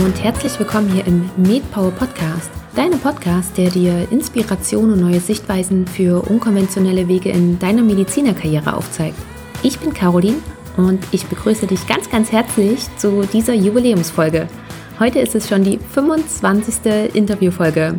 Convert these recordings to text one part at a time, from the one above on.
und herzlich willkommen hier im MedPower Podcast, deinem Podcast, der dir Inspiration und neue Sichtweisen für unkonventionelle Wege in deiner Medizinerkarriere aufzeigt. Ich bin Caroline und ich begrüße dich ganz, ganz herzlich zu dieser Jubiläumsfolge. Heute ist es schon die 25. Interviewfolge.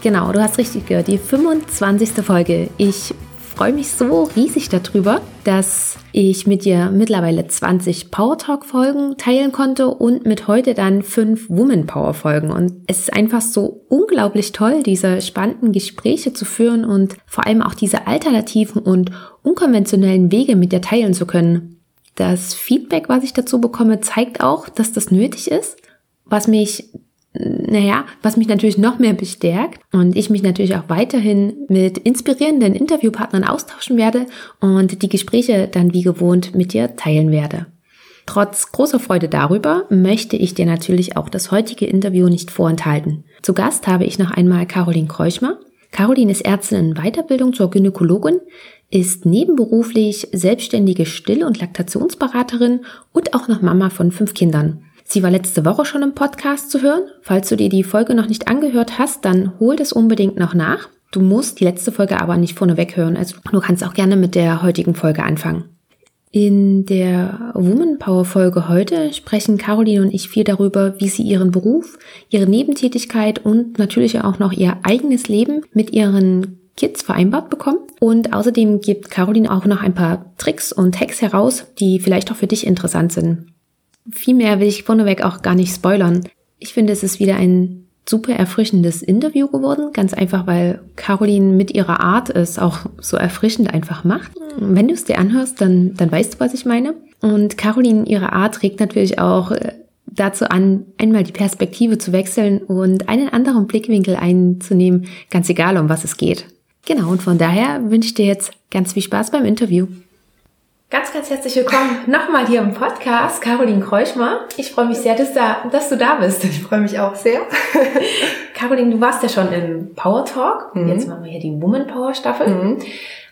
Genau, du hast richtig gehört, die 25. Folge. Ich freue mich so riesig darüber, dass ich mit dir mittlerweile 20 Power Talk Folgen teilen konnte und mit heute dann fünf Woman Power Folgen. Und es ist einfach so unglaublich toll, diese spannenden Gespräche zu führen und vor allem auch diese alternativen und unkonventionellen Wege mit dir teilen zu können. Das Feedback, was ich dazu bekomme, zeigt auch, dass das nötig ist, was mich naja, was mich natürlich noch mehr bestärkt und ich mich natürlich auch weiterhin mit inspirierenden Interviewpartnern austauschen werde und die Gespräche dann wie gewohnt mit dir teilen werde. Trotz großer Freude darüber möchte ich dir natürlich auch das heutige Interview nicht vorenthalten. Zu Gast habe ich noch einmal Caroline Kreuchmer. Caroline ist Ärztin in Weiterbildung zur Gynäkologin, ist nebenberuflich selbstständige Still- und Laktationsberaterin und auch noch Mama von fünf Kindern. Sie war letzte Woche schon im Podcast zu hören. Falls du dir die Folge noch nicht angehört hast, dann hol das unbedingt noch nach. Du musst die letzte Folge aber nicht vorneweg hören. Also du kannst auch gerne mit der heutigen Folge anfangen. In der Woman Power Folge heute sprechen Caroline und ich viel darüber, wie sie ihren Beruf, ihre Nebentätigkeit und natürlich auch noch ihr eigenes Leben mit ihren Kids vereinbart bekommt. Und außerdem gibt Caroline auch noch ein paar Tricks und Hacks heraus, die vielleicht auch für dich interessant sind. Viel mehr will ich vorneweg auch gar nicht spoilern. Ich finde, es ist wieder ein super erfrischendes Interview geworden, ganz einfach, weil Caroline mit ihrer Art es auch so erfrischend einfach macht. Wenn du es dir anhörst, dann, dann weißt du, was ich meine. Und Caroline, ihre Art regt natürlich auch äh, dazu an, einmal die Perspektive zu wechseln und einen anderen Blickwinkel einzunehmen, ganz egal, um was es geht. Genau, und von daher wünsche ich dir jetzt ganz viel Spaß beim Interview. Ganz, ganz herzlich willkommen nochmal hier im Podcast, Caroline Kreuschmer. Ich freue mich sehr, dass, da, dass du da bist. Ich freue mich auch sehr. Caroline, du warst ja schon im Power Talk. Mhm. Jetzt machen wir hier die Woman Power Staffel. Mhm.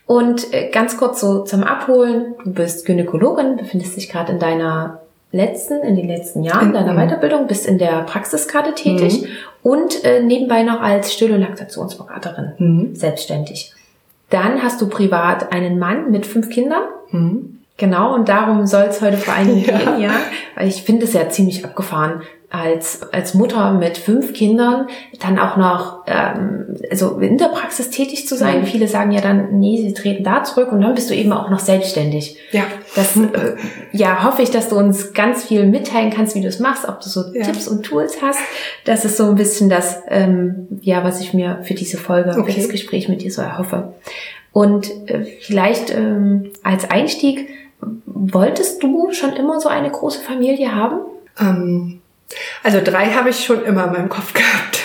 Und äh, ganz kurz so zum Abholen. Du bist Gynäkologin, befindest dich gerade in deiner letzten, in den letzten Jahren deiner mhm. Weiterbildung, bist in der Praxiskarte tätig mhm. und äh, nebenbei noch als Still- und Laktationsberaterin mhm. selbstständig. Dann hast du privat einen Mann mit fünf Kindern. Mhm. Genau, und darum soll es heute vor allen Dingen ja. gehen, ja. Weil ich finde es ja ziemlich abgefahren, als, als Mutter mit fünf Kindern dann auch noch ähm, also in der Praxis tätig zu sein. Mhm. Viele sagen ja dann, nee, sie treten da zurück und dann bist du eben auch noch selbstständig. Ja. Das äh, ja, hoffe ich, dass du uns ganz viel mitteilen kannst, wie du es machst, ob du so ja. Tipps und Tools hast. Das ist so ein bisschen das, ähm, ja, was ich mir für diese Folge, okay. für das Gespräch mit dir so erhoffe. Und äh, vielleicht ähm, als Einstieg, wolltest du schon immer so eine große Familie haben? Ähm also drei habe ich schon immer in meinem Kopf gehabt.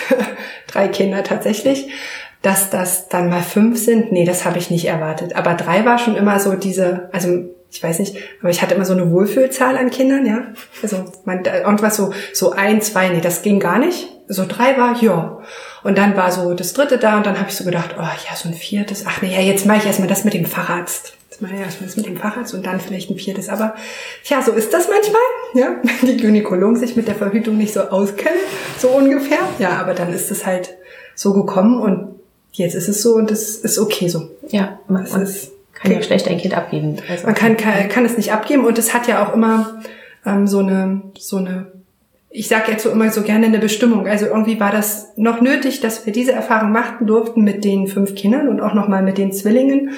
drei Kinder tatsächlich. Dass das dann mal fünf sind, nee, das habe ich nicht erwartet. Aber drei war schon immer so diese, also ich weiß nicht, aber ich hatte immer so eine Wohlfühlzahl an Kindern, ja. Also man, irgendwas so, so ein, zwei, nee, das ging gar nicht. So drei war, ja. Und dann war so das dritte da und dann habe ich so gedacht, oh ja, so ein viertes, ach nee, ja, jetzt mache ich erstmal das mit dem Facharzt. Jetzt mache ich erstmal mit dem Facharzt und dann vielleicht ein viertes. Aber ja, so ist das manchmal, ja, wenn die Gynäkologen sich mit der Verhütung nicht so auskennen, so ungefähr. Ja, aber dann ist es halt so gekommen und jetzt ist es so und es ist okay so. Ja, es ist kann ja schlecht ein Kind abgeben. Also man kann, kann, kann es nicht abgeben und es hat ja auch immer ähm, so eine so eine ich sage jetzt so immer so gerne eine Bestimmung. Also irgendwie war das noch nötig, dass wir diese Erfahrung machen durften mit den fünf Kindern und auch nochmal mit den Zwillingen.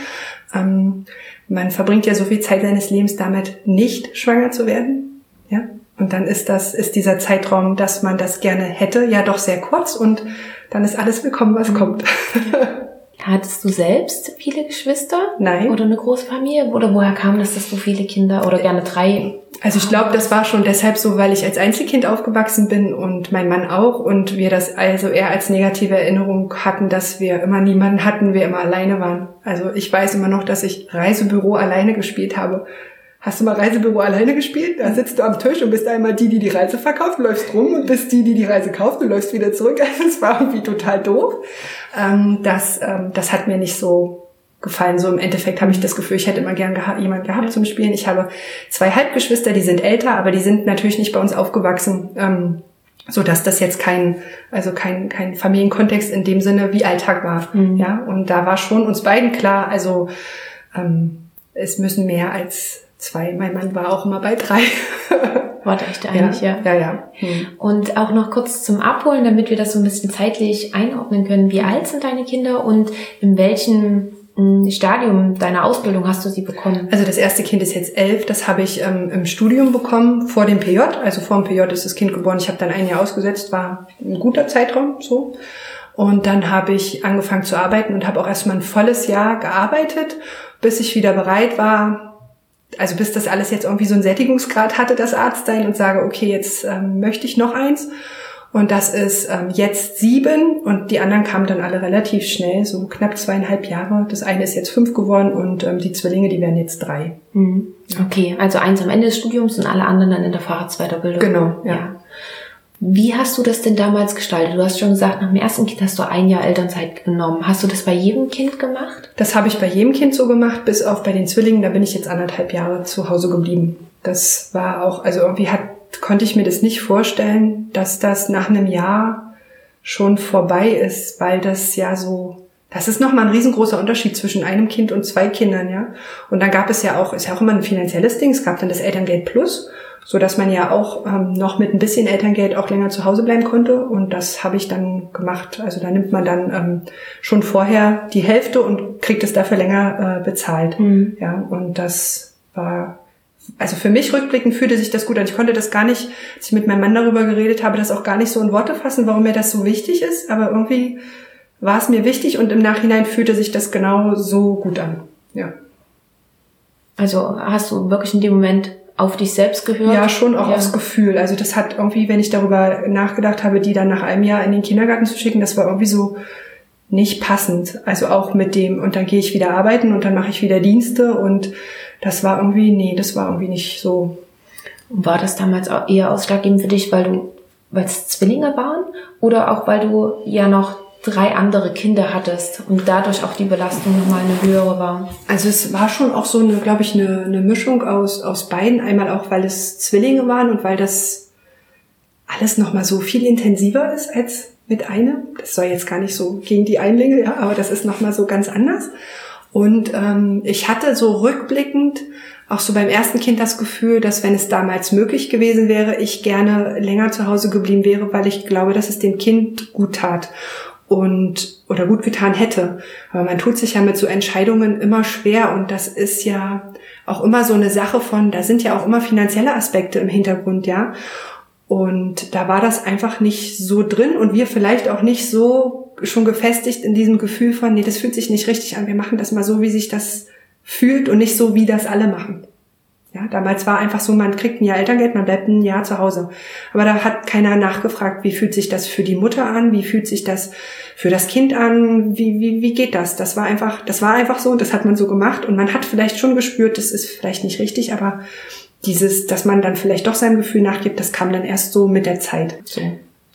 Ähm, man verbringt ja so viel Zeit seines Lebens damit, nicht schwanger zu werden. Ja. Und dann ist das, ist dieser Zeitraum, dass man das gerne hätte, ja doch sehr kurz und dann ist alles willkommen, was mhm. kommt. Hattest du selbst viele Geschwister? Nein. Oder eine große Familie? Oder woher kam das, dass du viele Kinder oder gerne drei? Also ich glaube, das war schon deshalb so, weil ich als Einzelkind aufgewachsen bin und mein Mann auch und wir das also eher als negative Erinnerung hatten, dass wir immer niemanden hatten, wir immer alleine waren. Also ich weiß immer noch, dass ich Reisebüro alleine gespielt habe. Hast du mal Reisebüro alleine gespielt? Da sitzt du am Tisch und bist einmal die, die die Reise verkauft, läufst rum und bist die, die die Reise kauft und läufst wieder zurück. Also es war irgendwie total doof. Ähm, das, ähm, das hat mir nicht so gefallen. So im Endeffekt habe ich das Gefühl, ich hätte immer gern geha jemand gehabt zum Spielen. Ich habe zwei Halbgeschwister, die sind älter, aber die sind natürlich nicht bei uns aufgewachsen. Ähm, so dass das jetzt kein also kein kein Familienkontext in dem Sinne wie Alltag war mhm. ja und da war schon uns beiden klar also ähm, es müssen mehr als zwei mein Mann war auch immer bei drei Warte echt eigentlich, ja. Ja, ja. ja. Hm. Und auch noch kurz zum Abholen, damit wir das so ein bisschen zeitlich einordnen können. Wie alt sind deine Kinder und in welchem hm, Stadium deiner Ausbildung hast du sie bekommen? Also das erste Kind ist jetzt elf, das habe ich ähm, im Studium bekommen, vor dem PJ. Also vor dem PJ ist das Kind geboren. Ich habe dann ein Jahr ausgesetzt, war ein guter Zeitraum so. Und dann habe ich angefangen zu arbeiten und habe auch erstmal ein volles Jahr gearbeitet, bis ich wieder bereit war, also bis das alles jetzt irgendwie so einen Sättigungsgrad hatte, das Arztsein und sage, okay, jetzt ähm, möchte ich noch eins. Und das ist ähm, jetzt sieben und die anderen kamen dann alle relativ schnell, so knapp zweieinhalb Jahre. Das eine ist jetzt fünf geworden und ähm, die Zwillinge, die werden jetzt drei. Mhm. Okay, also eins am Ende des Studiums und alle anderen dann in der Fahrradsweiterbildung. Genau, ja. ja. Wie hast du das denn damals gestaltet? Du hast schon gesagt, nach dem ersten Kind hast du ein Jahr Elternzeit genommen. Hast du das bei jedem Kind gemacht? Das habe ich bei jedem Kind so gemacht, bis auf bei den Zwillingen. Da bin ich jetzt anderthalb Jahre zu Hause geblieben. Das war auch, also irgendwie hat, konnte ich mir das nicht vorstellen, dass das nach einem Jahr schon vorbei ist, weil das ja so, das ist nochmal ein riesengroßer Unterschied zwischen einem Kind und zwei Kindern, ja. Und dann gab es ja auch, ist ja auch immer ein finanzielles Ding, es gab dann das Elterngeld Plus so dass man ja auch ähm, noch mit ein bisschen Elterngeld auch länger zu Hause bleiben konnte. Und das habe ich dann gemacht. Also da nimmt man dann ähm, schon vorher die Hälfte und kriegt es dafür länger äh, bezahlt. Mhm. Ja, und das war also für mich rückblickend fühlte sich das gut an. Ich konnte das gar nicht, als ich mit meinem Mann darüber geredet habe, das auch gar nicht so in Worte fassen, warum mir das so wichtig ist. Aber irgendwie war es mir wichtig und im Nachhinein fühlte sich das genau so gut an. Ja. Also hast du wirklich in dem Moment auf dich selbst gehört? Ja, schon auch ja. aufs Gefühl. Also das hat irgendwie, wenn ich darüber nachgedacht habe, die dann nach einem Jahr in den Kindergarten zu schicken, das war irgendwie so nicht passend. Also auch mit dem, und dann gehe ich wieder arbeiten und dann mache ich wieder Dienste und das war irgendwie, nee, das war irgendwie nicht so. War das damals auch eher ausschlaggebend für dich, weil du, weil es Zwillinge waren? Oder auch weil du ja noch drei andere Kinder hattest und dadurch auch die Belastung nochmal eine höhere war? Also es war schon auch so eine, glaube ich, eine, eine Mischung aus, aus beiden. Einmal auch, weil es Zwillinge waren und weil das alles nochmal so viel intensiver ist als mit einem. Das soll jetzt gar nicht so gegen die Einlinge, ja, aber das ist nochmal so ganz anders. Und ähm, ich hatte so rückblickend auch so beim ersten Kind das Gefühl, dass wenn es damals möglich gewesen wäre, ich gerne länger zu Hause geblieben wäre, weil ich glaube, dass es dem Kind gut tat und oder gut getan hätte. Aber man tut sich ja mit so Entscheidungen immer schwer und das ist ja auch immer so eine Sache von, da sind ja auch immer finanzielle Aspekte im Hintergrund, ja. Und da war das einfach nicht so drin und wir vielleicht auch nicht so schon gefestigt in diesem Gefühl von, nee, das fühlt sich nicht richtig an, wir machen das mal so, wie sich das fühlt und nicht so, wie das alle machen. Ja, damals war einfach so, man kriegt ein Jahr Elterngeld, man bleibt ein Jahr zu Hause. Aber da hat keiner nachgefragt, wie fühlt sich das für die Mutter an, wie fühlt sich das für das Kind an, wie, wie, wie geht das? Das war einfach, das war einfach so und das hat man so gemacht und man hat vielleicht schon gespürt, das ist vielleicht nicht richtig, aber dieses, dass man dann vielleicht doch seinem Gefühl nachgibt, das kam dann erst so mit der Zeit. So.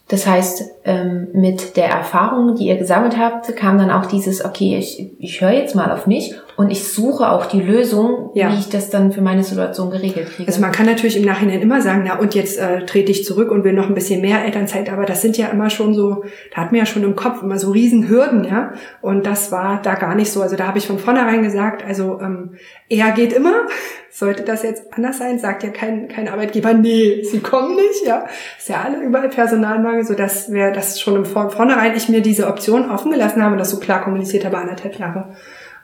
Das heißt, ähm, mit der Erfahrung, die ihr gesammelt habt, kam dann auch dieses, okay, ich, ich höre jetzt mal auf mich und ich suche auch die Lösung, ja. wie ich das dann für meine Situation geregelt kriege. Also man kann natürlich im Nachhinein immer sagen, na und jetzt äh, trete ich zurück und will noch ein bisschen mehr Elternzeit, aber das sind ja immer schon so, da hat man ja schon im Kopf immer so riesen Hürden, ja. Und das war da gar nicht so. Also da habe ich von vornherein gesagt, also ähm, er geht immer. Sollte das jetzt anders sein, sagt ja kein, kein Arbeitgeber, nee, sie kommen nicht, ja. Ist ja alle überall Personalmangel, so dass wir das schon im Vornherein ich mir diese Option offen gelassen habe und das so klar kommuniziert habe, anderthalb Jahre.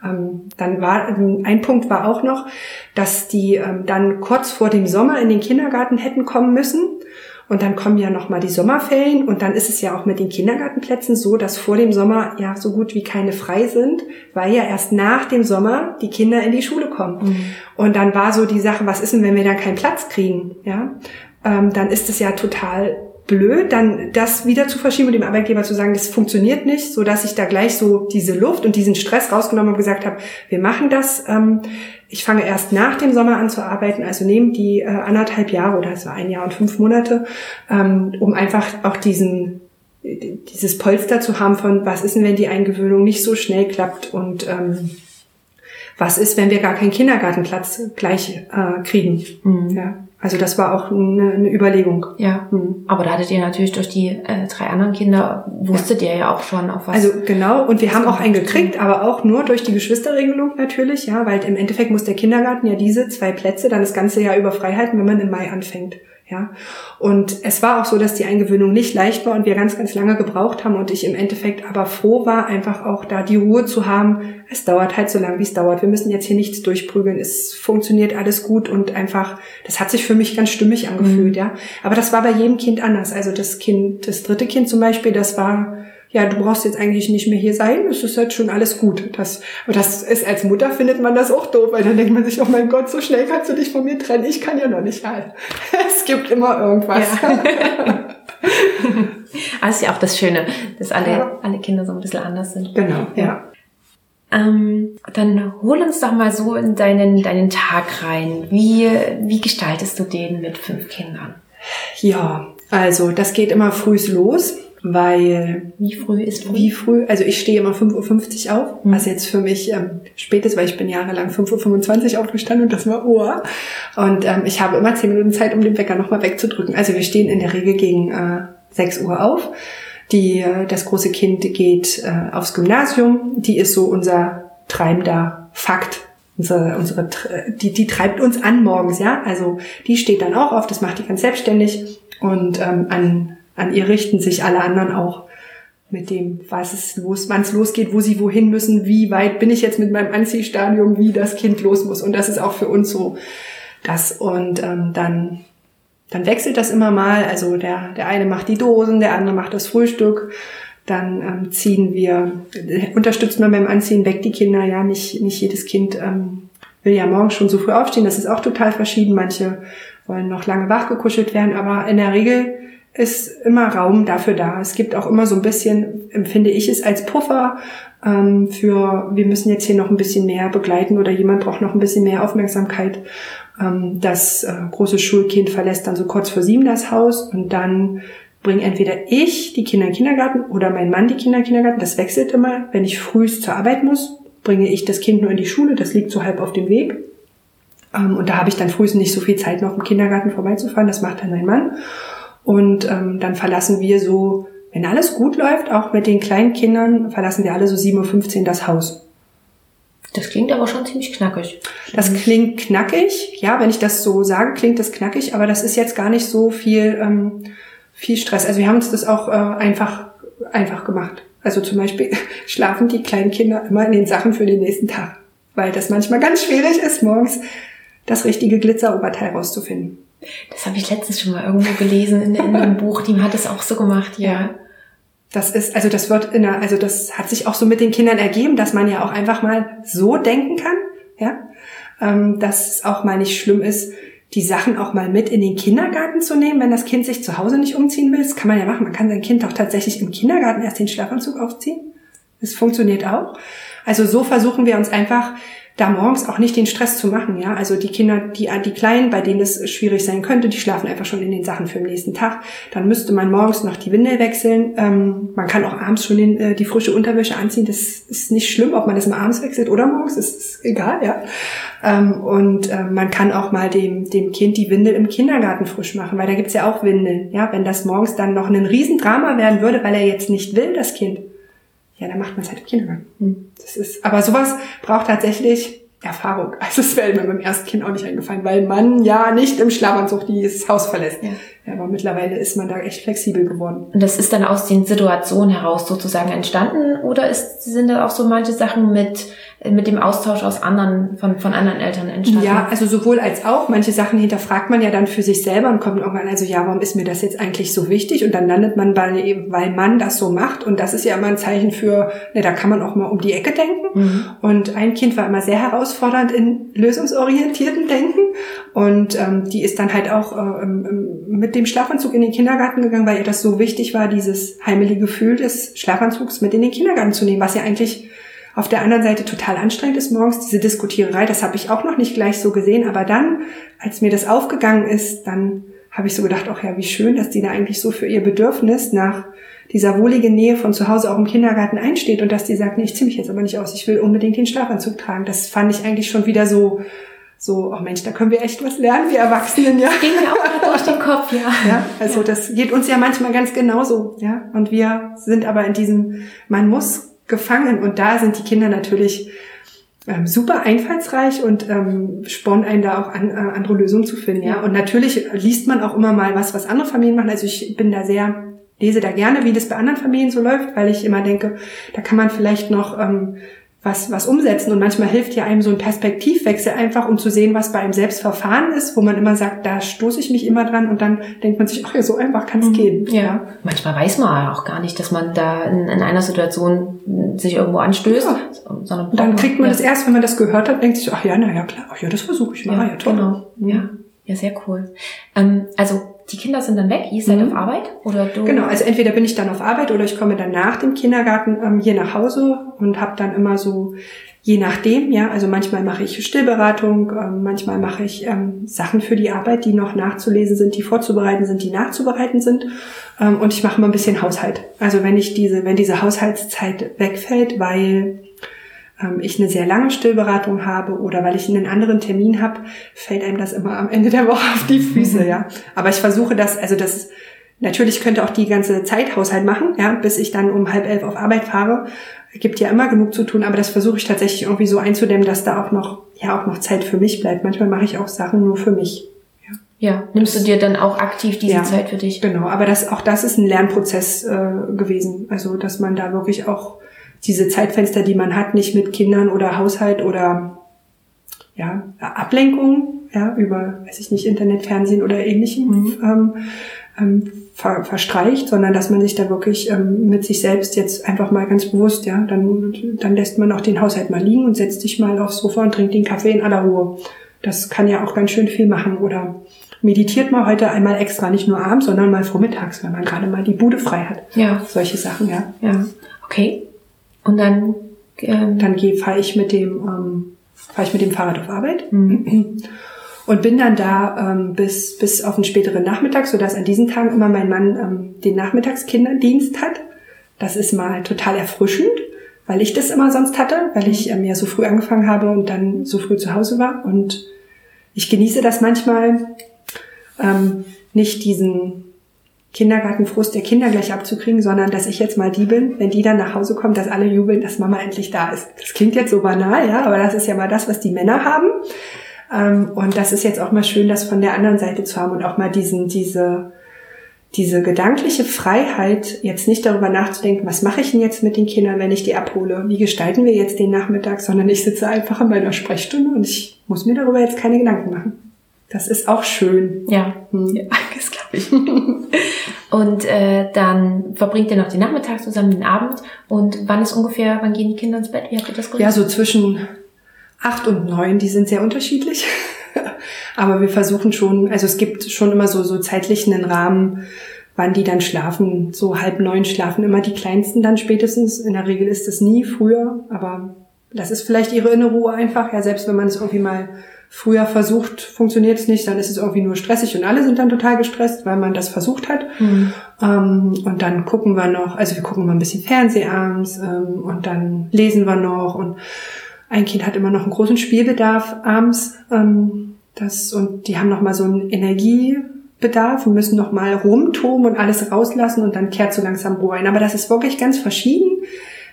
Ähm, dann war ähm, ein Punkt war auch noch, dass die ähm, dann kurz vor dem Sommer in den Kindergarten hätten kommen müssen. Und dann kommen ja noch mal die Sommerferien und dann ist es ja auch mit den Kindergartenplätzen so, dass vor dem Sommer ja so gut wie keine frei sind, weil ja erst nach dem Sommer die Kinder in die Schule kommen. Mhm. Und dann war so die Sache, was ist denn, wenn wir dann keinen Platz kriegen? Ja, ähm, dann ist es ja total blöd, dann das wieder zu verschieben und dem Arbeitgeber zu sagen, das funktioniert nicht, so dass ich da gleich so diese Luft und diesen Stress rausgenommen und gesagt habe, wir machen das. Ähm, ich fange erst nach dem Sommer an zu arbeiten, also nehme die äh, anderthalb Jahre oder war ein Jahr und fünf Monate, ähm, um einfach auch diesen dieses Polster zu haben von, was ist denn, wenn die Eingewöhnung nicht so schnell klappt und ähm, was ist, wenn wir gar keinen Kindergartenplatz gleich äh, kriegen. Mhm. Ja. Also das war auch eine, eine Überlegung. Ja, mhm. aber da hattet ihr natürlich durch die äh, drei anderen Kinder, wusstet ja. ihr ja auch schon, auf was... Also genau, und wir haben auch einen gekriegt, aber auch nur durch die Geschwisterregelung natürlich, ja, weil im Endeffekt muss der Kindergarten ja diese zwei Plätze dann das ganze Jahr über frei halten, wenn man im Mai anfängt. Ja, und es war auch so, dass die Eingewöhnung nicht leicht war und wir ganz, ganz lange gebraucht haben und ich im Endeffekt aber froh war, einfach auch da die Ruhe zu haben. Es dauert halt so lange, wie es dauert. Wir müssen jetzt hier nichts durchprügeln. Es funktioniert alles gut und einfach, das hat sich für mich ganz stimmig angefühlt, mhm. ja. Aber das war bei jedem Kind anders. Also das Kind, das dritte Kind zum Beispiel, das war ja, du brauchst jetzt eigentlich nicht mehr hier sein, es ist halt schon alles gut. Das, aber das ist als Mutter findet man das auch doof, weil dann denkt man sich, oh mein Gott, so schnell kannst du dich von mir trennen, ich kann ja noch nicht halt. Es gibt immer irgendwas. Ja. das ist ja auch das Schöne, dass alle, ja. alle Kinder so ein bisschen anders sind. Genau, ja. Ähm, dann hol uns doch mal so in deinen, deinen Tag rein. Wie, wie gestaltest du den mit fünf Kindern? Ja, also das geht immer frühs los weil wie früh ist früh? Wie früh? Also ich stehe immer 5.50 Uhr auf, mhm. was jetzt für mich ähm, spät ist, weil ich bin jahrelang 5.25 Uhr aufgestanden und das war Uhr. Und ähm, ich habe immer 10 Minuten Zeit, um den Wecker nochmal wegzudrücken. Also wir stehen in der Regel gegen äh, 6 Uhr auf. Die, äh, das große Kind geht äh, aufs Gymnasium. Die ist so unser treibender Fakt. Unsere, unsere, die, die treibt uns an morgens, ja. Also die steht dann auch auf, das macht die ganz selbstständig. Und ähm, an an ihr richten sich alle anderen auch mit dem, was es los, wann es losgeht, wo sie wohin müssen, wie weit bin ich jetzt mit meinem Anziehstadium, wie das Kind los muss. Und das ist auch für uns so das. Und ähm, dann, dann wechselt das immer mal. Also der, der eine macht die Dosen, der andere macht das Frühstück. Dann ähm, ziehen wir, unterstützen wir beim Anziehen weg die Kinder. Ja, nicht, nicht jedes Kind ähm, will ja morgens schon so früh aufstehen. Das ist auch total verschieden. Manche wollen noch lange wachgekuschelt werden, aber in der Regel ist immer Raum dafür da. Es gibt auch immer so ein bisschen, empfinde ich es als Puffer ähm, für, wir müssen jetzt hier noch ein bisschen mehr begleiten oder jemand braucht noch ein bisschen mehr Aufmerksamkeit. Ähm, das äh, große Schulkind verlässt dann so kurz vor sieben das Haus und dann bringe entweder ich die Kinder in den Kindergarten oder mein Mann die Kinder in den Kindergarten. Das wechselt immer. Wenn ich frühst zur Arbeit muss, bringe ich das Kind nur in die Schule. Das liegt so halb auf dem Weg. Ähm, und da habe ich dann frühst nicht so viel Zeit, noch im Kindergarten vorbeizufahren. Das macht dann mein Mann. Und ähm, dann verlassen wir so, wenn alles gut läuft, auch mit den kleinen Kindern, verlassen wir alle so 7.15 Uhr das Haus. Das klingt aber schon ziemlich knackig. Das klingt knackig, ja, wenn ich das so sage, klingt das knackig, aber das ist jetzt gar nicht so viel, ähm, viel Stress. Also wir haben uns das auch äh, einfach, einfach gemacht. Also zum Beispiel schlafen die kleinen Kinder immer in den Sachen für den nächsten Tag, weil das manchmal ganz schwierig ist, morgens das richtige Glitzeroberteil rauszufinden. Das habe ich letztens schon mal irgendwo gelesen in, in einem Buch. Die hat es auch so gemacht, ja. ja. Das ist, also das wird in der, also das hat sich auch so mit den Kindern ergeben, dass man ja auch einfach mal so denken kann, ja, ähm, dass es auch mal nicht schlimm ist, die Sachen auch mal mit in den Kindergarten zu nehmen, wenn das Kind sich zu Hause nicht umziehen will. Das kann man ja machen. Man kann sein Kind auch tatsächlich im Kindergarten erst den Schlafanzug aufziehen. Das funktioniert auch. Also so versuchen wir uns einfach da morgens auch nicht den Stress zu machen, ja. Also die Kinder, die, die Kleinen, bei denen es schwierig sein könnte, die schlafen einfach schon in den Sachen für den nächsten Tag. Dann müsste man morgens noch die Windel wechseln. Ähm, man kann auch abends schon den, äh, die frische Unterwäsche anziehen. Das ist nicht schlimm, ob man das mal abends wechselt oder morgens, das ist egal, ja. Ähm, und äh, man kann auch mal dem, dem Kind die Windel im Kindergarten frisch machen, weil da gibt's ja auch Windeln, ja. Wenn das morgens dann noch ein Riesendrama werden würde, weil er jetzt nicht will, das Kind, ja, dann macht man es halt im Kindergarten. Hm. Das ist, aber sowas braucht tatsächlich Erfahrung. Also es wäre mir beim ersten Kind auch nicht eingefallen, weil man ja nicht im Schlafanzug dieses Haus verlässt. Ja. ja. aber mittlerweile ist man da echt flexibel geworden. Und das ist dann aus den Situationen heraus sozusagen entstanden oder ist, sind da auch so manche Sachen mit mit dem Austausch aus anderen, von, von anderen Eltern entstanden? Ja, also sowohl als auch. Manche Sachen hinterfragt man ja dann für sich selber und kommt irgendwann, also ja, warum ist mir das jetzt eigentlich so wichtig? Und dann landet man bei, weil man das so macht. Und das ist ja immer ein Zeichen für, ne, da kann man auch mal um die Ecke denken. Mhm. Und ein Kind war immer sehr herausfordernd in lösungsorientierten Denken. Und ähm, die ist dann halt auch äh, mit dem Schlafanzug in den Kindergarten gegangen, weil ihr das so wichtig war, dieses heimelige Gefühl des Schlafanzugs mit in den Kindergarten zu nehmen, was ja eigentlich auf der anderen Seite total anstrengend ist morgens, diese Diskutiererei, das habe ich auch noch nicht gleich so gesehen, aber dann, als mir das aufgegangen ist, dann habe ich so gedacht, ach ja, wie schön, dass die da eigentlich so für ihr Bedürfnis nach dieser wohlige Nähe von zu Hause auch im Kindergarten einsteht und dass die sagt, nee, ich ziehe mich jetzt aber nicht aus, ich will unbedingt den Schlafanzug tragen. Das fand ich eigentlich schon wieder so, so, oh Mensch, da können wir echt was lernen, wir Erwachsenen, ja. Das ging mir auch gerade durch den Kopf, ja. Ja, also ja. das geht uns ja manchmal ganz genauso, ja. Und wir sind aber in diesem, man muss gefangen und da sind die Kinder natürlich ähm, super einfallsreich und ähm, spornt einen da auch an, äh, andere Lösungen zu finden, ja. Und natürlich liest man auch immer mal was, was andere Familien machen. Also ich bin da sehr lese da gerne, wie das bei anderen Familien so läuft, weil ich immer denke, da kann man vielleicht noch ähm, was, was umsetzen. Und manchmal hilft ja einem so ein Perspektivwechsel einfach, um zu sehen, was bei einem selbst Verfahren ist, wo man immer sagt, da stoße ich mich immer dran und dann denkt man sich, ach ja, so einfach kann es mhm. gehen. Ja. ja. Manchmal weiß man auch gar nicht, dass man da in, in einer Situation sich irgendwo anstößt. Ja. Sondern dann kriegt man ja. das erst, wenn man das gehört hat, denkt sich, ach ja, na ja, klar, ach ja, das versuche ich mal. Ja, ja toll. Genau. Mhm. Ja. ja, sehr cool. Ähm, also die Kinder sind dann weg, ihr seid mhm. auf Arbeit oder du? Genau, also entweder bin ich dann auf Arbeit oder ich komme dann nach dem Kindergarten ähm, hier nach Hause und habe dann immer so, je nachdem, ja, also manchmal mache ich Stillberatung, ähm, manchmal mache ich ähm, Sachen für die Arbeit, die noch nachzulesen sind, die vorzubereiten sind, die nachzubereiten sind ähm, und ich mache mal ein bisschen Haushalt. Also wenn ich diese, wenn diese Haushaltszeit wegfällt, weil ähm, ich eine sehr lange Stillberatung habe oder weil ich einen anderen Termin habe, fällt einem das immer am Ende der Woche auf die Füße, ja. Aber ich versuche das, also das natürlich könnte auch die ganze Zeit Haushalt machen, ja, bis ich dann um halb elf auf Arbeit fahre. Gibt ja immer genug zu tun, aber das versuche ich tatsächlich irgendwie so einzudämmen, dass da auch noch, ja, auch noch Zeit für mich bleibt. Manchmal mache ich auch Sachen nur für mich. Ja, ja nimmst du dir dann auch aktiv diese ja, Zeit für dich? Genau, aber das, auch das ist ein Lernprozess äh, gewesen. Also, dass man da wirklich auch diese Zeitfenster, die man hat, nicht mit Kindern oder Haushalt oder ja, Ablenkung, ja, über, weiß ich nicht, Internet, Fernsehen oder ähnlichem mhm. ähm, ähm, ver, verstreicht, sondern dass man sich da wirklich ähm, mit sich selbst jetzt einfach mal ganz bewusst, ja, dann, dann lässt man auch den Haushalt mal liegen und setzt sich mal aufs Sofa und trinkt den Kaffee in aller Ruhe. Das kann ja auch ganz schön viel machen oder meditiert mal heute einmal extra, nicht nur abends, sondern mal vormittags, wenn man gerade mal die Bude frei hat. Ja. Solche Sachen, ja. Ja. Okay. Und dann ähm, dann fahre ich mit dem ähm, fahre ich mit dem Fahrrad auf Arbeit mhm. und bin dann da ähm, bis bis auf den späteren Nachmittag, so dass an diesen Tagen immer mein Mann ähm, den Nachmittagskinderdienst hat. Das ist mal total erfrischend, weil ich das immer sonst hatte, weil ich ähm, ja so früh angefangen habe und dann so früh zu Hause war und ich genieße das manchmal ähm, nicht diesen Kindergartenfrust der Kinder gleich abzukriegen, sondern dass ich jetzt mal die bin, wenn die dann nach Hause kommen, dass alle jubeln, dass Mama endlich da ist. Das klingt jetzt so banal, ja, aber das ist ja mal das, was die Männer haben. Ähm, und das ist jetzt auch mal schön, das von der anderen Seite zu haben und auch mal diesen, diese, diese gedankliche Freiheit, jetzt nicht darüber nachzudenken, was mache ich denn jetzt mit den Kindern, wenn ich die abhole? Wie gestalten wir jetzt den Nachmittag? Sondern ich sitze einfach in meiner Sprechstunde und ich muss mir darüber jetzt keine Gedanken machen. Das ist auch schön. Ja, hm. ja das glaube ich. und äh, dann verbringt ihr noch den Nachmittag zusammen, den Abend. Und wann ist ungefähr, wann gehen die Kinder ins Bett? Wie habt ihr das gemacht? Ja, so zwischen acht und neun, die sind sehr unterschiedlich. Aber wir versuchen schon, also es gibt schon immer so, so zeitlich einen Rahmen, wann die dann schlafen. So halb neun schlafen immer die Kleinsten dann spätestens. In der Regel ist es nie früher, aber das ist vielleicht ihre innere Ruhe einfach. Ja, selbst wenn man es irgendwie mal früher versucht, funktioniert es nicht, dann ist es irgendwie nur stressig und alle sind dann total gestresst, weil man das versucht hat. Mhm. Ähm, und dann gucken wir noch, also wir gucken mal ein bisschen Fernseh abends ähm, und dann lesen wir noch und ein Kind hat immer noch einen großen Spielbedarf abends. Ähm, das, und die haben noch mal so einen Energiebedarf und müssen noch mal rumtoben und alles rauslassen und dann kehrt so langsam Ruhe ein. Aber das ist wirklich ganz verschieden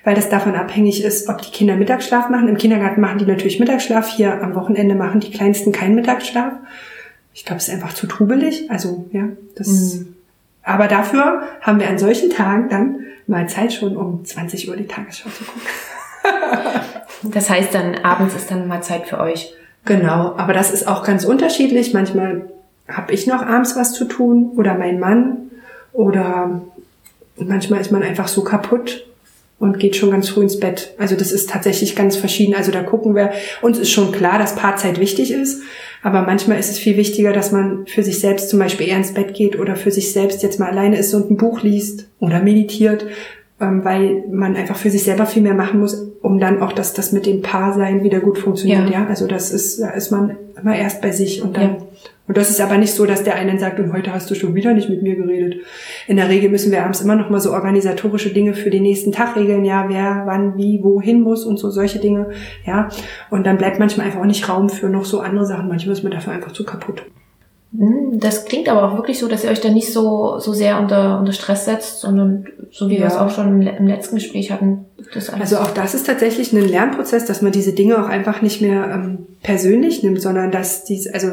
weil das davon abhängig ist, ob die Kinder Mittagsschlaf machen. Im Kindergarten machen die natürlich Mittagsschlaf, hier am Wochenende machen die Kleinsten keinen Mittagsschlaf. Ich glaube, es ist einfach zu trubelig. Also, ja, das. Mhm. Aber dafür haben wir an solchen Tagen dann mal Zeit schon, um 20 Uhr die Tagesschau zu gucken. das heißt dann, abends ist dann mal Zeit für euch. Genau, aber das ist auch ganz unterschiedlich. Manchmal habe ich noch abends was zu tun oder mein Mann oder manchmal ist man einfach so kaputt und geht schon ganz früh ins Bett. Also das ist tatsächlich ganz verschieden. Also da gucken wir, uns ist schon klar, dass Paarzeit wichtig ist, aber manchmal ist es viel wichtiger, dass man für sich selbst zum Beispiel eher ins Bett geht oder für sich selbst jetzt mal alleine ist und ein Buch liest oder meditiert, ähm, weil man einfach für sich selber viel mehr machen muss, um dann auch, dass das mit dem Paarsein wieder gut funktioniert. Ja, ja? also das ist, da ist man immer erst bei sich und dann ja. Und das ist aber nicht so, dass der eine sagt, und heute hast du schon wieder nicht mit mir geredet. In der Regel müssen wir abends immer noch mal so organisatorische Dinge für den nächsten Tag regeln, ja, wer, wann, wie, wohin muss und so solche Dinge, ja. Und dann bleibt manchmal einfach auch nicht Raum für noch so andere Sachen. Manchmal ist man dafür einfach zu kaputt. Hm, das klingt aber auch wirklich so, dass ihr euch da nicht so, so sehr unter, unter Stress setzt, sondern so wie ja. wir es auch schon im, im letzten Gespräch hatten. also auch das ist tatsächlich ein Lernprozess, dass man diese Dinge auch einfach nicht mehr ähm, persönlich nimmt, sondern dass dies, also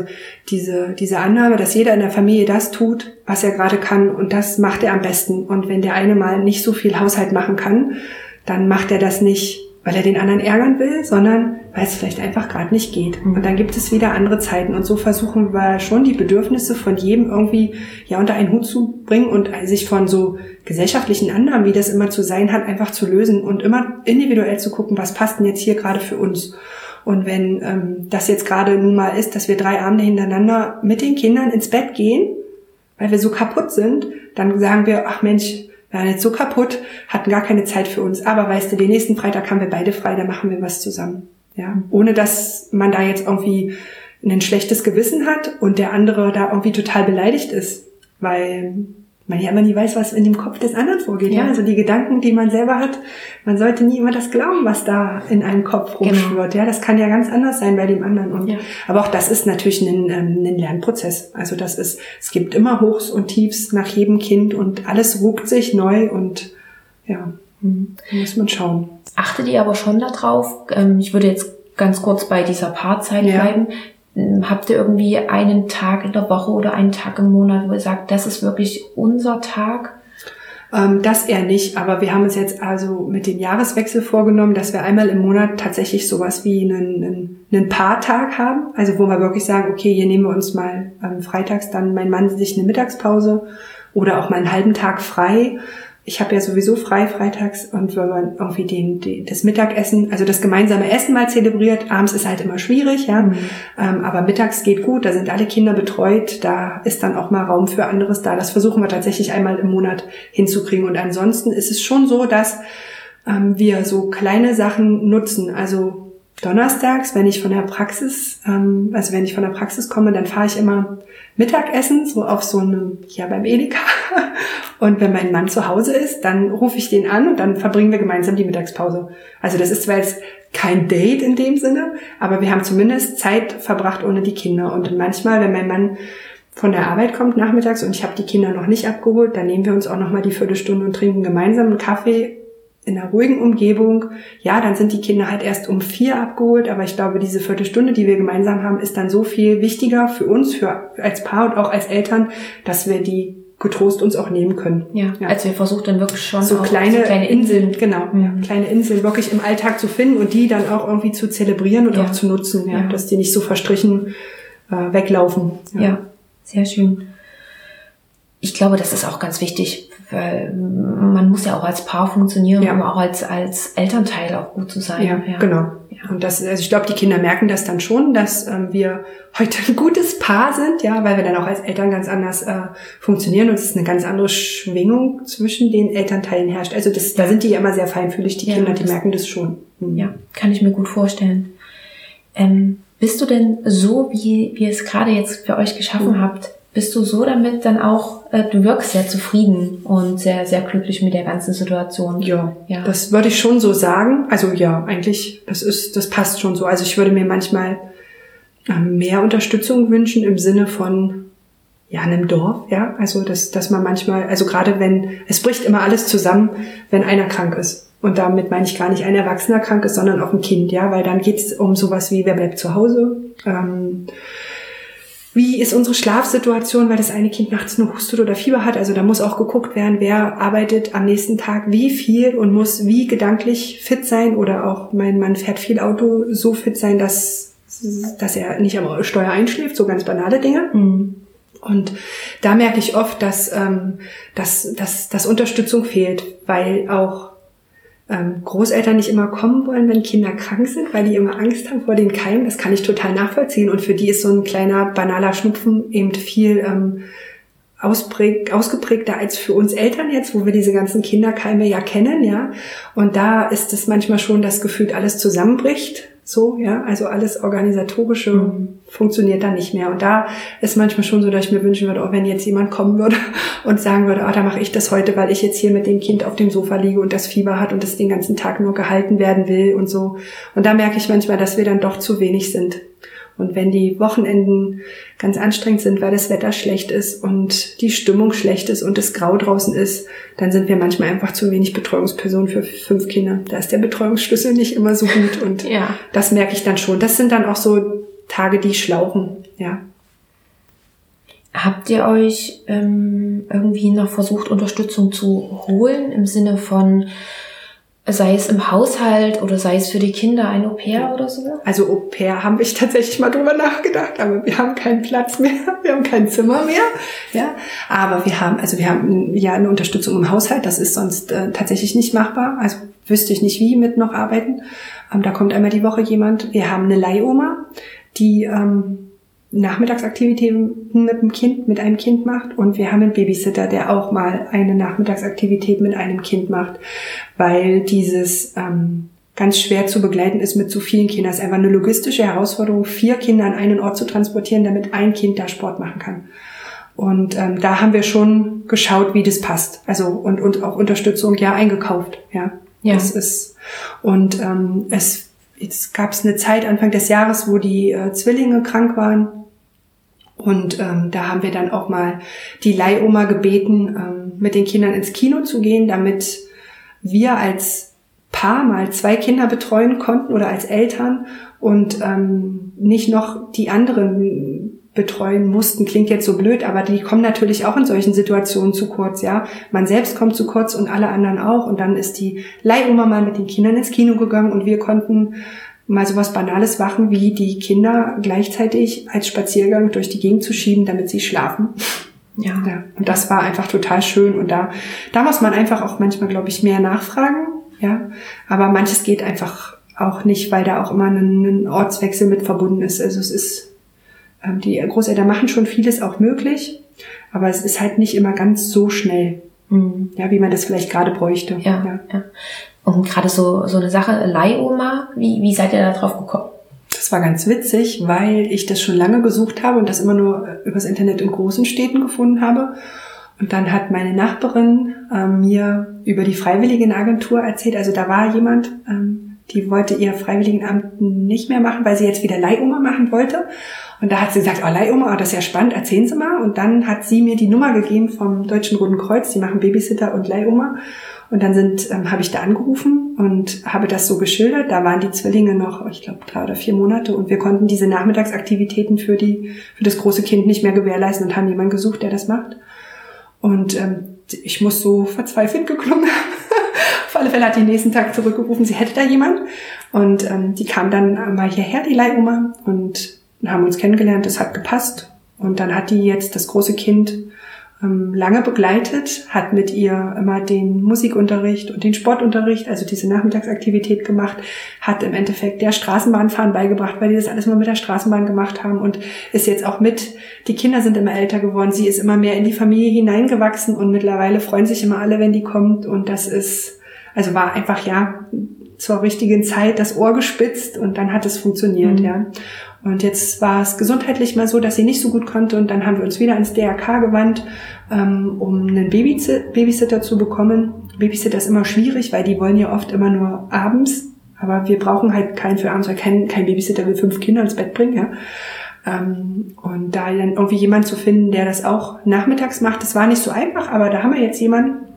diese, diese Annahme, dass jeder in der Familie das tut, was er gerade kann und das macht er am besten. Und wenn der eine mal nicht so viel Haushalt machen kann, dann macht er das nicht weil er den anderen ärgern will, sondern weil es vielleicht einfach gerade nicht geht. Und dann gibt es wieder andere Zeiten. Und so versuchen wir schon die Bedürfnisse von jedem irgendwie ja unter einen Hut zu bringen und sich von so gesellschaftlichen Annahmen, wie das immer zu sein hat, einfach zu lösen und immer individuell zu gucken, was passt denn jetzt hier gerade für uns. Und wenn ähm, das jetzt gerade nun mal ist, dass wir drei Abende hintereinander mit den Kindern ins Bett gehen, weil wir so kaputt sind, dann sagen wir, ach Mensch, wir waren jetzt so kaputt, hatten gar keine Zeit für uns. Aber weißt du, den nächsten Freitag haben wir beide frei, da machen wir was zusammen. Ja, ohne dass man da jetzt irgendwie ein schlechtes Gewissen hat und der andere da irgendwie total beleidigt ist, weil man ja immer nie weiß, was in dem Kopf des anderen vorgeht. Ja. ja. Also die Gedanken, die man selber hat, man sollte nie immer das glauben, was da in einem Kopf genau. rumschwirrt. Genau. Ja, das kann ja ganz anders sein bei dem anderen. Und, ja. Aber auch das ist natürlich ein, ähm, ein Lernprozess. Also das ist, es gibt immer Hochs und Tiefs nach jedem Kind und alles ruckt sich neu und ja, mhm. muss man schauen. Achtet ihr aber schon darauf, ähm, ich würde jetzt ganz kurz bei dieser Paarzeit ja. bleiben, ähm, habt ihr irgendwie einen Tag in der Woche oder einen Tag im Monat, wo ihr sagt, das ist wirklich unser Tag? Ähm, das eher nicht, aber wir haben uns jetzt also mit dem Jahreswechsel vorgenommen, dass wir einmal im Monat tatsächlich sowas wie einen, einen, einen Paartag haben, also wo wir wirklich sagen, okay, hier nehmen wir uns mal ähm, freitags dann mein Mann sich eine Mittagspause oder auch mal einen halben Tag frei ich habe ja sowieso frei freitags und wenn man irgendwie den, den, das Mittagessen, also das gemeinsame Essen mal zelebriert, abends ist halt immer schwierig, ja, mhm. ähm, aber mittags geht gut, da sind alle Kinder betreut, da ist dann auch mal Raum für anderes da. Das versuchen wir tatsächlich einmal im Monat hinzukriegen und ansonsten ist es schon so, dass ähm, wir so kleine Sachen nutzen, also donnerstags, wenn ich von der Praxis, ähm, also wenn ich von der Praxis komme, dann fahre ich immer Mittagessen, so auf so einem, ja beim Edeka. Und wenn mein Mann zu Hause ist, dann rufe ich den an und dann verbringen wir gemeinsam die Mittagspause. Also das ist zwar jetzt kein Date in dem Sinne, aber wir haben zumindest Zeit verbracht ohne die Kinder. Und manchmal, wenn mein Mann von der Arbeit kommt nachmittags und ich habe die Kinder noch nicht abgeholt, dann nehmen wir uns auch noch mal die Viertelstunde und trinken gemeinsam einen Kaffee in einer ruhigen Umgebung, ja, dann sind die Kinder halt erst um vier abgeholt, aber ich glaube, diese Viertelstunde, die wir gemeinsam haben, ist dann so viel wichtiger für uns, für als Paar und auch als Eltern, dass wir die getrost uns auch nehmen können. Ja, ja. also wir versuchen dann wirklich schon so kleine, so kleine Inseln, Inseln, genau, mhm. ja, kleine Inseln wirklich im Alltag zu finden und die dann auch irgendwie zu zelebrieren und ja. auch zu nutzen, ja, dass die nicht so verstrichen äh, weglaufen. ja, sehr schön. Ich glaube, das ist auch ganz wichtig weil man muss ja auch als Paar funktionieren, ja. um auch als, als Elternteil auch gut zu sein. Ja, ja. genau. Ja. Und das, also ich glaube, die Kinder merken das dann schon, dass ähm, wir heute ein gutes Paar sind, ja, weil wir dann auch als Eltern ganz anders äh, funktionieren und es ist eine ganz andere Schwingung zwischen den Elternteilen herrscht. Also das, da sind die ja immer sehr feinfühlig, die Kinder, die merken das schon. Mhm. Ja, kann ich mir gut vorstellen. Ähm, bist du denn so, wie, wie ihr es gerade jetzt für euch geschaffen mhm. habt, bist du so damit dann auch, äh, du wirkst sehr zufrieden und sehr, sehr glücklich mit der ganzen Situation. Ja, ja. das würde ich schon so sagen. Also ja, eigentlich, das ist, das passt schon so. Also ich würde mir manchmal äh, mehr Unterstützung wünschen im Sinne von, ja, einem Dorf, ja. Also, dass, dass man manchmal, also gerade wenn, es bricht immer alles zusammen, wenn einer krank ist. Und damit meine ich gar nicht ein Erwachsener krank ist, sondern auch ein Kind, ja, weil dann geht's um sowas wie, wer bleibt zu Hause, ähm, wie ist unsere Schlafsituation, weil das eine Kind nachts nur hustet oder Fieber hat. Also da muss auch geguckt werden, wer arbeitet am nächsten Tag wie viel und muss wie gedanklich fit sein oder auch mein Mann fährt viel Auto, so fit sein, dass, dass er nicht am Steuer einschläft, so ganz banale Dinge. Mhm. Und da merke ich oft, dass, ähm, dass, dass, dass Unterstützung fehlt, weil auch Großeltern nicht immer kommen wollen, wenn Kinder krank sind, weil die immer Angst haben vor den Keimen. Das kann ich total nachvollziehen. Und für die ist so ein kleiner banaler Schnupfen eben viel ähm, ausgeprägter als für uns Eltern jetzt, wo wir diese ganzen Kinderkeime ja kennen, ja. Und da ist es manchmal schon das Gefühl, alles zusammenbricht, so, ja. Also alles organisatorische mhm. funktioniert dann nicht mehr. Und da ist manchmal schon so, dass ich mir wünschen würde, oh, wenn jetzt jemand kommen würde und sagen würde, ah, da mache ich das heute, weil ich jetzt hier mit dem Kind auf dem Sofa liege und das Fieber hat und das den ganzen Tag nur gehalten werden will und so. Und da merke ich manchmal, dass wir dann doch zu wenig sind. Und wenn die Wochenenden ganz anstrengend sind, weil das Wetter schlecht ist und die Stimmung schlecht ist und es grau draußen ist, dann sind wir manchmal einfach zu wenig Betreuungspersonen für fünf Kinder. Da ist der Betreuungsschlüssel nicht immer so gut und ja. das merke ich dann schon. Das sind dann auch so Tage, die schlauchen, ja. Habt ihr euch ähm, irgendwie noch versucht, Unterstützung zu holen im Sinne von sei es im Haushalt oder sei es für die Kinder ein Au-pair oder so? Also Au-pair haben wir tatsächlich mal drüber nachgedacht, aber wir haben keinen Platz mehr, wir haben kein Zimmer mehr, ja. Aber wir haben, also wir haben ja eine Unterstützung im Haushalt, das ist sonst äh, tatsächlich nicht machbar. Also wüsste ich nicht, wie mit noch arbeiten. Ähm, da kommt einmal die Woche jemand. Wir haben eine Leihoma, die ähm, Nachmittagsaktivitäten mit dem Kind, mit einem Kind macht und wir haben einen Babysitter, der auch mal eine Nachmittagsaktivität mit einem Kind macht, weil dieses ähm, ganz schwer zu begleiten ist mit zu vielen Kindern. Es ist einfach eine logistische Herausforderung, vier Kinder an einen Ort zu transportieren, damit ein Kind da Sport machen kann. Und ähm, da haben wir schon geschaut, wie das passt. Also und, und auch Unterstützung ja eingekauft. Ja, ja. das ist und ähm, es jetzt gab es eine Zeit Anfang des Jahres, wo die äh, Zwillinge krank waren und ähm, da haben wir dann auch mal die Leihoma gebeten, ähm, mit den Kindern ins Kino zu gehen, damit wir als Paar mal zwei Kinder betreuen konnten oder als Eltern und ähm, nicht noch die anderen betreuen mussten. Klingt jetzt so blöd, aber die kommen natürlich auch in solchen Situationen zu kurz, ja. Man selbst kommt zu kurz und alle anderen auch. Und dann ist die Leihoma mal mit den Kindern ins Kino gegangen und wir konnten mal so was Banales machen, wie die Kinder gleichzeitig als Spaziergang durch die Gegend zu schieben, damit sie schlafen. Ja. ja. Und das war einfach total schön. Und da, da muss man einfach auch manchmal, glaube ich, mehr nachfragen. Ja. Aber manches geht einfach auch nicht, weil da auch immer ein, ein Ortswechsel mit verbunden ist. Also es ist, ähm, die Großeltern machen schon vieles auch möglich, aber es ist halt nicht immer ganz so schnell. Mhm. Ja, wie man das vielleicht gerade bräuchte. Ja, ja. ja. Und gerade so, so eine Sache, Leihoma, wie, wie seid ihr da drauf gekommen? Das war ganz witzig, weil ich das schon lange gesucht habe und das immer nur äh, übers Internet in großen Städten gefunden habe. Und dann hat meine Nachbarin äh, mir über die Freiwilligenagentur erzählt. Also da war jemand, ähm, die wollte ihr Freiwilligenamt nicht mehr machen, weil sie jetzt wieder Leihoma machen wollte. Und da hat sie gesagt, oh, Leihoma, oh, das ist ja spannend, erzählen Sie mal. Und dann hat sie mir die Nummer gegeben vom Deutschen Roten Kreuz, die machen Babysitter und Leihoma. Und dann sind, ähm, habe ich da angerufen und habe das so geschildert. Da waren die Zwillinge noch, ich glaube, drei oder vier Monate und wir konnten diese Nachmittagsaktivitäten für die, für das große Kind nicht mehr gewährleisten und haben jemanden gesucht, der das macht. Und ähm, ich muss so verzweifelt geklungen haben. Auf alle Fälle hat die nächsten Tag zurückgerufen, sie hätte da jemand. Und ähm, die kam dann mal hierher, die Leihoma, und haben uns kennengelernt. Das hat gepasst. Und dann hat die jetzt das große Kind lange begleitet, hat mit ihr immer den Musikunterricht und den Sportunterricht, also diese Nachmittagsaktivität gemacht, hat im Endeffekt der Straßenbahnfahren beigebracht, weil die das alles mal mit der Straßenbahn gemacht haben und ist jetzt auch mit, die Kinder sind immer älter geworden, sie ist immer mehr in die Familie hineingewachsen und mittlerweile freuen sich immer alle, wenn die kommt und das ist, also war einfach, ja, zur richtigen Zeit das Ohr gespitzt und dann hat es funktioniert, mhm. ja. Und jetzt war es gesundheitlich mal so, dass sie nicht so gut konnte und dann haben wir uns wieder ans DRK gewandt, ähm, um einen Babysitter zu bekommen. Babysitter ist immer schwierig, weil die wollen ja oft immer nur abends, aber wir brauchen halt keinen für abends, weil kein, kein Babysitter will fünf Kinder ins Bett bringen, ja. Ähm, und da dann irgendwie jemand zu finden, der das auch nachmittags macht, das war nicht so einfach, aber da haben wir jetzt jemanden,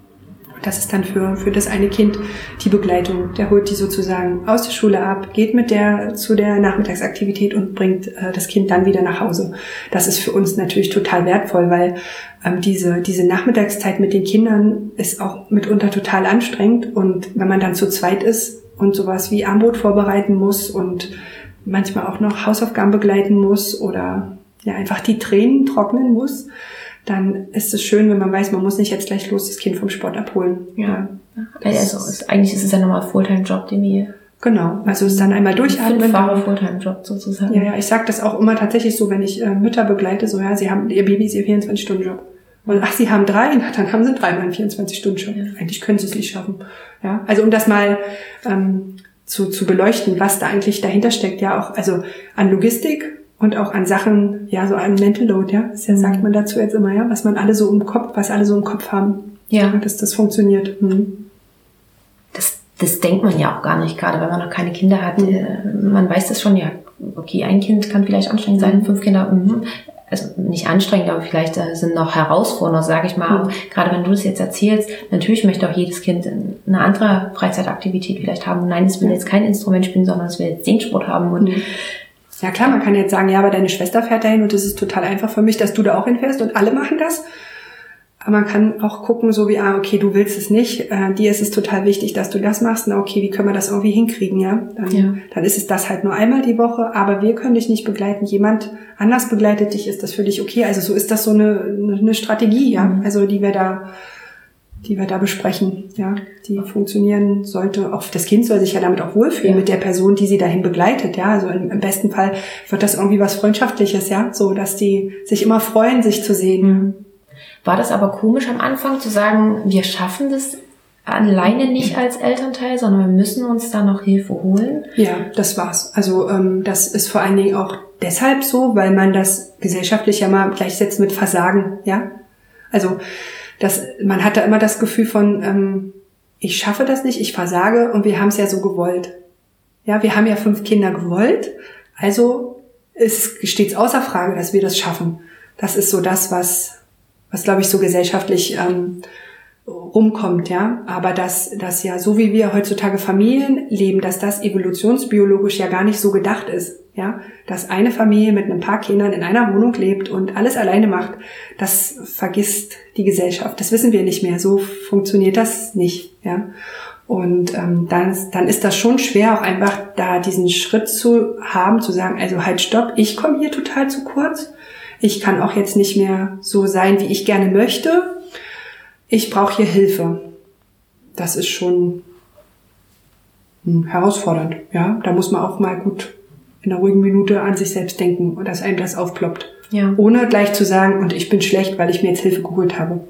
das ist dann für, für das eine Kind die Begleitung. Der holt die sozusagen aus der Schule ab, geht mit der zu der Nachmittagsaktivität und bringt äh, das Kind dann wieder nach Hause. Das ist für uns natürlich total wertvoll, weil ähm, diese, diese Nachmittagszeit mit den Kindern ist auch mitunter total anstrengend. Und wenn man dann zu zweit ist und sowas wie Armbrot vorbereiten muss und manchmal auch noch Hausaufgaben begleiten muss oder ja einfach die Tränen trocknen muss, dann ist es schön, wenn man weiß, man muss nicht jetzt gleich los das Kind vom Sport abholen. Ja. Also ist, eigentlich ist es ja nochmal Fulltime-Job, den wir Genau, also es ist dann einmal durchatmen. Fünffache Fulltime-Job sozusagen. Ja, ja, ich sage das auch immer tatsächlich so, wenn ich äh, Mütter begleite, so ja, sie haben ihr Baby ist ihr 24-Stunden-Job. Und ach, sie haben drei, na, dann haben sie dreimal einen 24-Stunden-Job. Ja. Eigentlich können sie es nicht schaffen. Ja, also um das mal ähm, zu, zu beleuchten, was da eigentlich dahinter steckt, ja auch, also an Logistik und auch an Sachen, ja, so an Mental Load, ja, das ja, mhm. sagt man dazu jetzt immer, ja, was man alle so im Kopf, was alle so im Kopf haben. Ja. Dass das funktioniert. Mhm. Das, das denkt man ja auch gar nicht, gerade wenn man noch keine Kinder hat. Mhm. Äh, man weiß das schon, ja, okay, ein Kind kann vielleicht anstrengend sein, mhm. fünf Kinder, mh, also nicht anstrengend, aber vielleicht äh, sind noch herausfordernder, sage ich mal. Mhm. Gerade wenn du das jetzt erzählst, natürlich möchte auch jedes Kind eine andere Freizeitaktivität vielleicht haben. Nein, es will jetzt kein Instrument spielen, sondern es will jetzt Singsport haben und mhm. Ja klar, man kann jetzt sagen, ja, aber deine Schwester fährt dahin und es ist total einfach für mich, dass du da auch hinfährst und alle machen das. Aber man kann auch gucken, so wie, ah, okay, du willst es nicht, äh, dir ist es total wichtig, dass du das machst. Na, okay, wie können wir das irgendwie hinkriegen, ja? Dann, ja. dann ist es das halt nur einmal die Woche, aber wir können dich nicht begleiten. Jemand anders begleitet dich, ist das für dich okay? Also so ist das so eine, eine Strategie, ja? Mhm. Also die wir da, die wir da besprechen, ja? Die funktionieren sollte. Auch das Kind soll sich ja damit auch wohlfühlen ja. mit der Person, die sie dahin begleitet, ja? Also im, im, besten Fall wird das irgendwie was Freundschaftliches, ja? So, dass die sich immer freuen, sich zu sehen. War das aber komisch am Anfang zu sagen, wir schaffen das alleine nicht als Elternteil, sondern wir müssen uns da noch Hilfe holen? Ja, das war's. Also ähm, das ist vor allen Dingen auch deshalb so, weil man das gesellschaftlich ja mal gleichsetzt mit Versagen, ja. Also das, man hat da immer das Gefühl von, ähm, ich schaffe das nicht, ich versage und wir haben es ja so gewollt. Ja, wir haben ja fünf Kinder gewollt, also ist, steht es außer Frage, dass wir das schaffen. Das ist so das, was was glaube ich so gesellschaftlich ähm, rumkommt, ja. Aber dass, dass ja, so wie wir heutzutage Familien leben, dass das evolutionsbiologisch ja gar nicht so gedacht ist, ja. Dass eine Familie mit ein paar Kindern in einer Wohnung lebt und alles alleine macht, das vergisst die Gesellschaft. Das wissen wir nicht mehr. So funktioniert das nicht, ja. Und ähm, dann, dann ist das schon schwer, auch einfach da diesen Schritt zu haben, zu sagen, also halt stopp, ich komme hier total zu kurz ich kann auch jetzt nicht mehr so sein, wie ich gerne möchte. Ich brauche hier Hilfe. Das ist schon hm, herausfordernd. Ja, da muss man auch mal gut in einer ruhigen Minute an sich selbst denken und dass einem das aufploppt. Ja. Ohne gleich zu sagen, und ich bin schlecht, weil ich mir jetzt Hilfe geholt habe.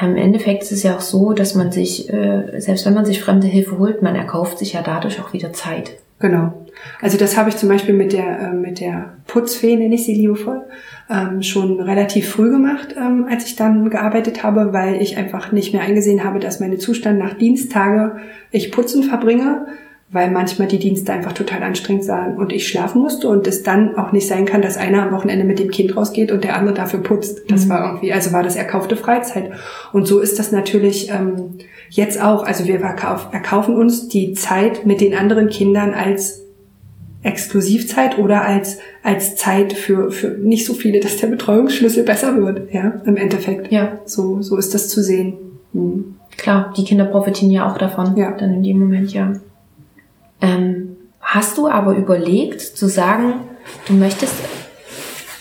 Im Endeffekt ist es ja auch so, dass man sich, äh, selbst wenn man sich fremde Hilfe holt, man erkauft sich ja dadurch auch wieder Zeit. Genau. Also das habe ich zum Beispiel mit der, äh, mit der Putzfee, nenne ich sie liebevoll, ähm, schon relativ früh gemacht, ähm, als ich dann gearbeitet habe, weil ich einfach nicht mehr eingesehen habe, dass meine Zustand nach Diensttage ich putzen verbringe, weil manchmal die Dienste einfach total anstrengend waren und ich schlafen musste und es dann auch nicht sein kann, dass einer am Wochenende mit dem Kind rausgeht und der andere dafür putzt. Das mhm. war irgendwie, also war das erkaufte Freizeit. Und so ist das natürlich ähm, jetzt auch. Also wir erkaufen uns die Zeit mit den anderen Kindern als Exklusivzeit oder als, als Zeit für, für nicht so viele, dass der Betreuungsschlüssel besser wird, ja, im Endeffekt. Ja. So, so ist das zu sehen. Mhm. Klar, die Kinder profitieren ja auch davon. Ja. Dann in dem Moment, ja. Ähm, hast du aber überlegt zu sagen, du möchtest,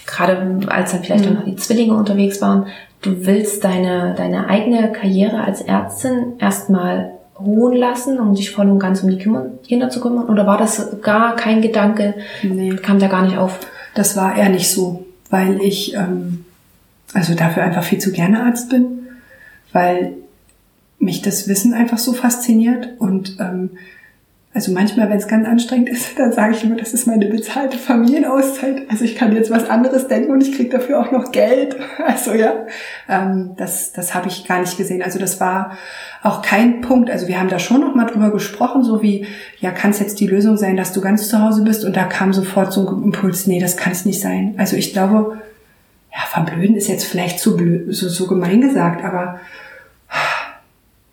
gerade als dann vielleicht mhm. noch die Zwillinge unterwegs waren, du willst deine, deine eigene Karriere als Ärztin erstmal ruhen lassen, um dich voll und ganz um die Kinder zu kümmern? Oder war das gar kein Gedanke? Nee. Kam da gar nicht auf? Das war eher nicht so, weil ich ähm, also dafür einfach viel zu gerne Arzt bin, weil mich das Wissen einfach so fasziniert und ähm, also manchmal, wenn es ganz anstrengend ist, dann sage ich immer, das ist meine bezahlte Familienauszeit. Also ich kann jetzt was anderes denken und ich kriege dafür auch noch Geld. Also ja, ähm, das, das habe ich gar nicht gesehen. Also das war auch kein Punkt. Also wir haben da schon noch mal drüber gesprochen, so wie, ja, kann es jetzt die Lösung sein, dass du ganz zu Hause bist? Und da kam sofort so ein Impuls, nee, das kann es nicht sein. Also ich glaube, ja, verblöden ist jetzt vielleicht zu blöd, so, so gemein gesagt, aber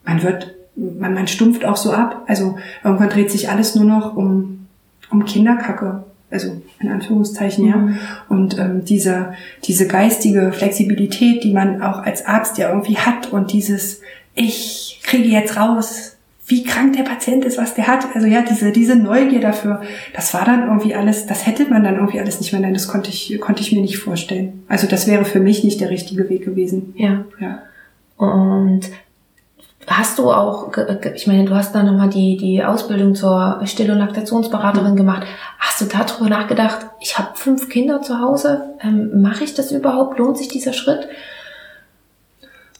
man wird man, man stumpft auch so ab. Also irgendwann dreht sich alles nur noch um, um Kinderkacke. Also in Anführungszeichen, ja. Mhm. Und ähm, diese, diese geistige Flexibilität, die man auch als Arzt ja irgendwie hat und dieses, ich kriege jetzt raus, wie krank der Patient ist, was der hat. Also ja, diese, diese Neugier dafür, das war dann irgendwie alles, das hätte man dann irgendwie alles nicht mehr, nein, das konnte ich, konnte ich mir nicht vorstellen. Also das wäre für mich nicht der richtige Weg gewesen. Ja. ja. Und Hast du auch, ich meine, du hast da nochmal die, die Ausbildung zur Still- und Laktationsberaterin gemacht. Hast du darüber nachgedacht, ich habe fünf Kinder zu Hause, ähm, mache ich das überhaupt? Lohnt sich dieser Schritt?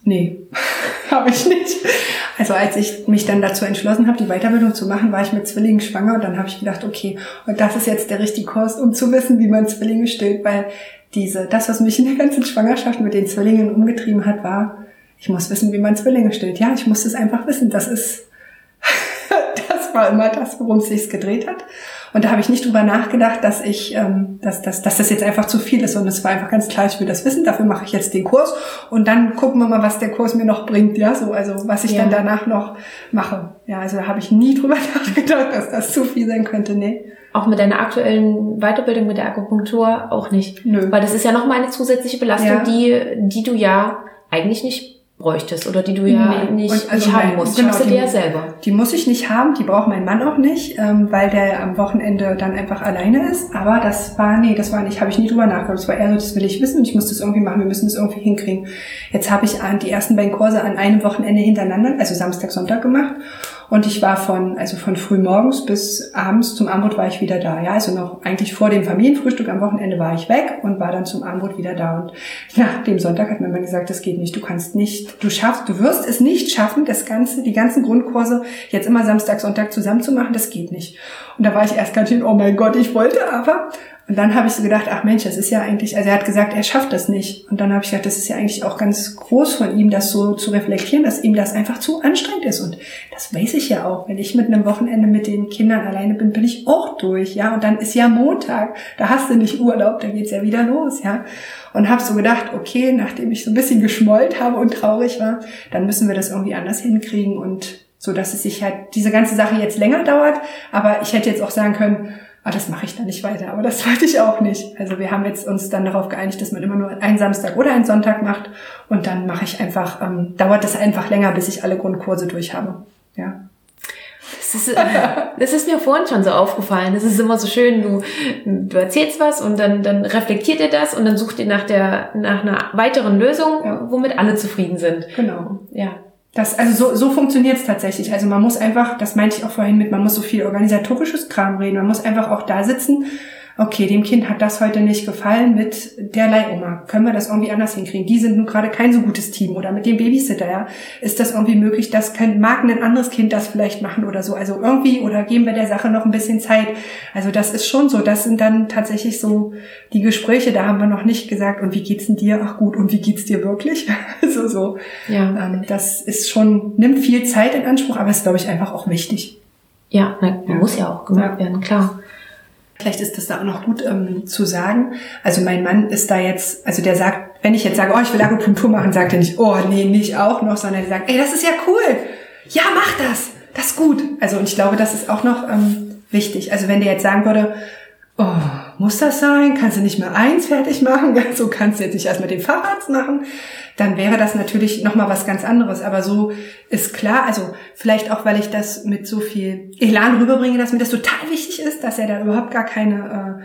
Nee. habe ich nicht. Also als ich mich dann dazu entschlossen habe, die Weiterbildung zu machen, war ich mit Zwillingen schwanger und dann habe ich gedacht, okay, und das ist jetzt der richtige Kurs, um zu wissen, wie man Zwillinge stillt, weil diese, das, was mich in der ganzen Schwangerschaft mit den Zwillingen umgetrieben hat, war, ich muss wissen, wie man Zwillinge stillt. Ja, ich muss es einfach wissen. Das ist, das war immer das, worum es sich gedreht hat. Und da habe ich nicht drüber nachgedacht, dass ich, ähm, dass, dass, dass das jetzt einfach zu viel ist. Und es war einfach ganz klar, ich will das wissen, dafür mache ich jetzt den Kurs und dann gucken wir mal, was der Kurs mir noch bringt, ja, so, also was ich ja. dann danach noch mache. Ja, also da habe ich nie drüber nachgedacht, dass das zu viel sein könnte, nee. Auch mit deiner aktuellen Weiterbildung mit der Akupunktur auch nicht. Nö. Weil das ist ja nochmal eine zusätzliche Belastung, ja. die, die du ja eigentlich nicht bräuchtest oder die du ja nee. nicht, also nicht haben musst. Genau, die, ja selber. Die muss ich nicht haben, die braucht mein Mann auch nicht, ähm, weil der am Wochenende dann einfach alleine ist. Aber das war, nee, das war nicht, habe ich nie drüber nachgedacht. Das war eher so, das will ich wissen und ich muss das irgendwie machen, wir müssen das irgendwie hinkriegen. Jetzt habe ich an die ersten beiden Kurse an einem Wochenende hintereinander, also Samstag, Sonntag gemacht und ich war von, also von früh morgens bis abends zum Armut war ich wieder da. Ja, also noch eigentlich vor dem Familienfrühstück am Wochenende war ich weg und war dann zum Armut wieder da. Und nach dem Sonntag hat mir mal gesagt, das geht nicht. Du kannst nicht, du schaffst, du wirst es nicht schaffen, das Ganze, die ganzen Grundkurse jetzt immer Samstag, Sonntag zusammen zu machen. Das geht nicht. Und da war ich erst ganz schön, oh mein Gott, ich wollte aber. Und dann habe ich so gedacht, ach Mensch, das ist ja eigentlich, also er hat gesagt, er schafft das nicht. Und dann habe ich gedacht, das ist ja eigentlich auch ganz groß von ihm, das so zu reflektieren, dass ihm das einfach zu anstrengend ist. Und das weiß ich ja auch. Wenn ich mit einem Wochenende mit den Kindern alleine bin, bin ich auch durch, ja. Und dann ist ja Montag, da hast du nicht Urlaub, da geht's ja wieder los, ja. Und habe so gedacht, okay, nachdem ich so ein bisschen geschmollt habe und traurig war, dann müssen wir das irgendwie anders hinkriegen und so, dass es sich halt diese ganze Sache jetzt länger dauert. Aber ich hätte jetzt auch sagen können, ah, das mache ich dann nicht weiter. Aber das wollte ich auch nicht. Also wir haben jetzt uns dann darauf geeinigt, dass man immer nur einen Samstag oder einen Sonntag macht. Und dann mache ich einfach, ähm, dauert das einfach länger, bis ich alle Grundkurse durch habe. Ja. Das ist, das ist mir vorhin schon so aufgefallen. Das ist immer so schön, du, du erzählst was und dann, dann reflektiert ihr das und dann sucht ihr nach der, nach einer weiteren Lösung, ja. womit alle zufrieden sind. Genau. Ja. Das, also so, so funktioniert es tatsächlich. Also man muss einfach, das meinte ich auch vorhin mit, man muss so viel organisatorisches Kram reden. Man muss einfach auch da sitzen okay, dem Kind hat das heute nicht gefallen mit der Leihoma. Können wir das irgendwie anders hinkriegen? Die sind nun gerade kein so gutes Team oder mit dem Babysitter, ja. Ist das irgendwie möglich? Das kann, mag ein anderes Kind das vielleicht machen oder so. Also irgendwie, oder geben wir der Sache noch ein bisschen Zeit? Also das ist schon so. Das sind dann tatsächlich so die Gespräche. Da haben wir noch nicht gesagt, und wie geht's denn dir? Ach gut, und wie geht's dir wirklich? so, so. Ja. Ähm, das ist schon, nimmt viel Zeit in Anspruch, aber ist, glaube ich, einfach auch wichtig. Ja, na, ja. muss ja auch gemacht ja. werden, klar. Vielleicht ist das da auch noch gut ähm, zu sagen. Also mein Mann ist da jetzt, also der sagt, wenn ich jetzt sage, oh, ich will Akupunktur machen, sagt er nicht, oh, nee, nicht auch noch, sondern er sagt, ey, das ist ja cool. Ja, mach das. Das ist gut. Also und ich glaube, das ist auch noch ähm, wichtig. Also wenn der jetzt sagen würde, oh, muss das sein? Kannst du nicht mal eins fertig machen? So kannst du jetzt nicht erst mit dem Fahrrad machen dann wäre das natürlich nochmal was ganz anderes. Aber so ist klar, also vielleicht auch, weil ich das mit so viel Elan rüberbringe, dass mir das total wichtig ist, dass er da überhaupt gar keine äh,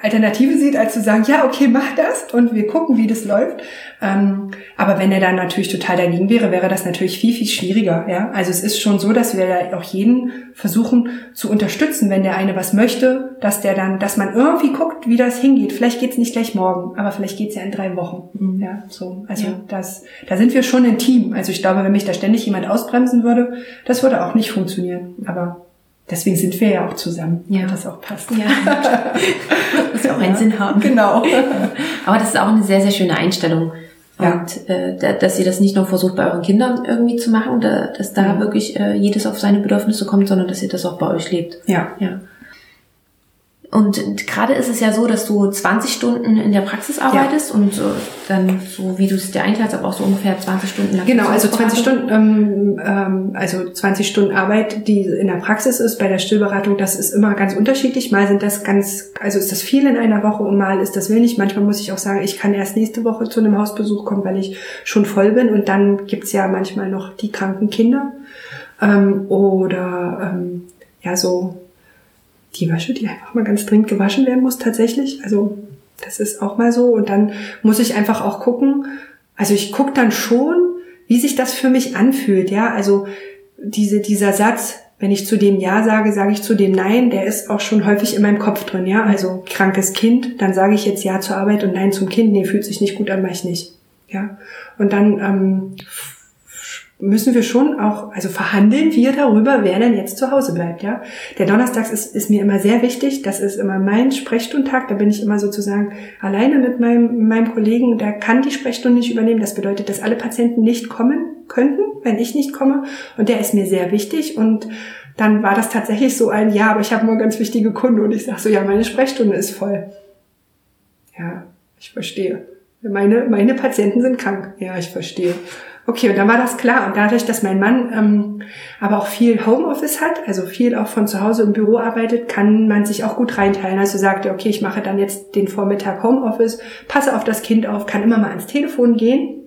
Alternative sieht, als zu sagen, ja, okay, mach das und wir gucken, wie das läuft. Ähm, aber wenn er dann natürlich total dagegen wäre, wäre das natürlich viel, viel schwieriger. Ja? Also es ist schon so, dass wir da auch jeden versuchen zu unterstützen, wenn der eine was möchte, dass der dann, dass man irgendwie guckt, wie das hingeht. Vielleicht geht's nicht gleich morgen, aber vielleicht geht's ja in drei Wochen. Mhm. Ja, so. Also ja. das, da sind wir schon ein Team. Also ich glaube, wenn mich da ständig jemand ausbremsen würde, das würde auch nicht funktionieren. Aber Deswegen sind wir ja auch zusammen, ja. das auch passt. Ja, muss ja auch einen Sinn haben. Genau. Aber das ist auch eine sehr, sehr schöne Einstellung. Ja. Und äh, dass ihr das nicht nur versucht, bei euren Kindern irgendwie zu machen, dass da ja. wirklich äh, jedes auf seine Bedürfnisse kommt, sondern dass ihr das auch bei euch lebt. Ja. ja. Und gerade ist es ja so, dass du 20 Stunden in der Praxis arbeitest ja. und so, dann so wie du es dir einteilst, aber auch so ungefähr 20 Stunden lang. Genau, also 20 Stunden, ähm, ähm, also 20 Stunden Arbeit, die in der Praxis ist, bei der Stillberatung, das ist immer ganz unterschiedlich. Mal sind das ganz, also ist das viel in einer Woche und mal ist das wenig. Manchmal muss ich auch sagen, ich kann erst nächste Woche zu einem Hausbesuch kommen, weil ich schon voll bin und dann gibt's ja manchmal noch die kranken Kinder ähm, oder ähm, ja so die Wäsche, die einfach mal ganz dringend gewaschen werden muss tatsächlich. Also das ist auch mal so. Und dann muss ich einfach auch gucken, also ich gucke dann schon, wie sich das für mich anfühlt. Ja, also diese, dieser Satz, wenn ich zu dem Ja sage, sage ich zu dem Nein, der ist auch schon häufig in meinem Kopf drin. Ja, also krankes Kind, dann sage ich jetzt Ja zur Arbeit und Nein zum Kind. Nee, fühlt sich nicht gut an, mache ich nicht. Ja, und dann ähm, müssen wir schon auch, also verhandeln wir darüber, wer denn jetzt zu Hause bleibt, ja. Der Donnerstags ist, ist mir immer sehr wichtig. Das ist immer mein Sprechstundtag. Da bin ich immer sozusagen alleine mit meinem, meinem Kollegen. Der kann die Sprechstunde nicht übernehmen. Das bedeutet, dass alle Patienten nicht kommen könnten, wenn ich nicht komme. Und der ist mir sehr wichtig. Und dann war das tatsächlich so ein, ja, aber ich habe nur ganz wichtige Kunden. Und ich sage so, ja, meine Sprechstunde ist voll. Ja, ich verstehe. Meine, meine Patienten sind krank. Ja, ich verstehe. Okay, und dann war das klar. Und dadurch, dass mein Mann ähm, aber auch viel Homeoffice hat, also viel auch von zu Hause im Büro arbeitet, kann man sich auch gut reinteilen. Also sagt er, okay, ich mache dann jetzt den Vormittag Homeoffice, passe auf das Kind auf, kann immer mal ans Telefon gehen,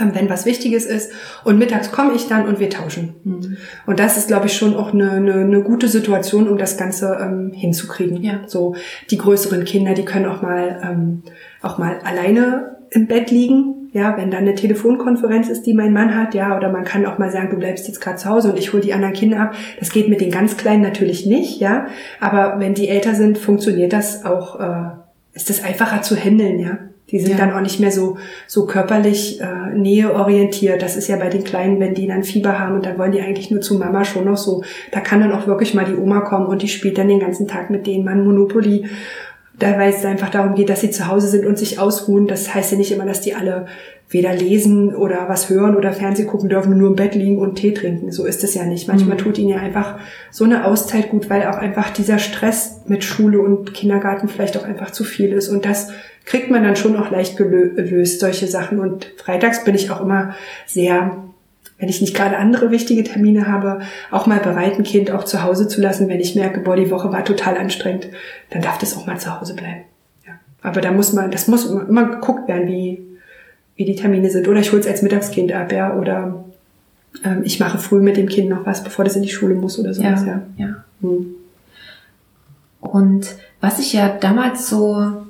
ähm, wenn was Wichtiges ist. Und mittags komme ich dann und wir tauschen. Mhm. Und das ist, glaube ich, schon auch eine, eine, eine gute Situation, um das Ganze ähm, hinzukriegen. Ja. So die größeren Kinder, die können auch mal ähm, auch mal alleine im Bett liegen ja, wenn dann eine Telefonkonferenz ist, die mein Mann hat, ja, oder man kann auch mal sagen, du bleibst jetzt gerade zu Hause und ich hole die anderen Kinder ab. Das geht mit den ganz Kleinen natürlich nicht, ja, aber wenn die älter sind, funktioniert das auch, äh, ist das einfacher zu handeln, ja. Die sind ja. dann auch nicht mehr so, so körperlich äh, näheorientiert. Das ist ja bei den Kleinen, wenn die dann Fieber haben und dann wollen die eigentlich nur zu Mama schon noch so. Da kann dann auch wirklich mal die Oma kommen und die spielt dann den ganzen Tag mit denen man Monopoly da weil es einfach darum geht, dass sie zu Hause sind und sich ausruhen. Das heißt ja nicht immer, dass die alle weder lesen oder was hören oder Fernseh gucken dürfen, nur im Bett liegen und Tee trinken. So ist es ja nicht. Manchmal mhm. tut ihnen ja einfach so eine Auszeit gut, weil auch einfach dieser Stress mit Schule und Kindergarten vielleicht auch einfach zu viel ist. Und das kriegt man dann schon auch leicht gelöst, solche Sachen. Und freitags bin ich auch immer sehr wenn ich nicht gerade andere wichtige Termine habe, auch mal bereit, ein Kind auch zu Hause zu lassen, wenn ich merke, boah, die Woche war total anstrengend, dann darf das auch mal zu Hause bleiben. Ja. Aber da muss man, das muss immer geguckt werden, wie, wie die Termine sind. Oder ich hole es als Mittagskind ab, ja, oder ähm, ich mache früh mit dem Kind noch was, bevor das in die Schule muss oder sowas, ja. ja. ja. Hm. Und was ich ja damals so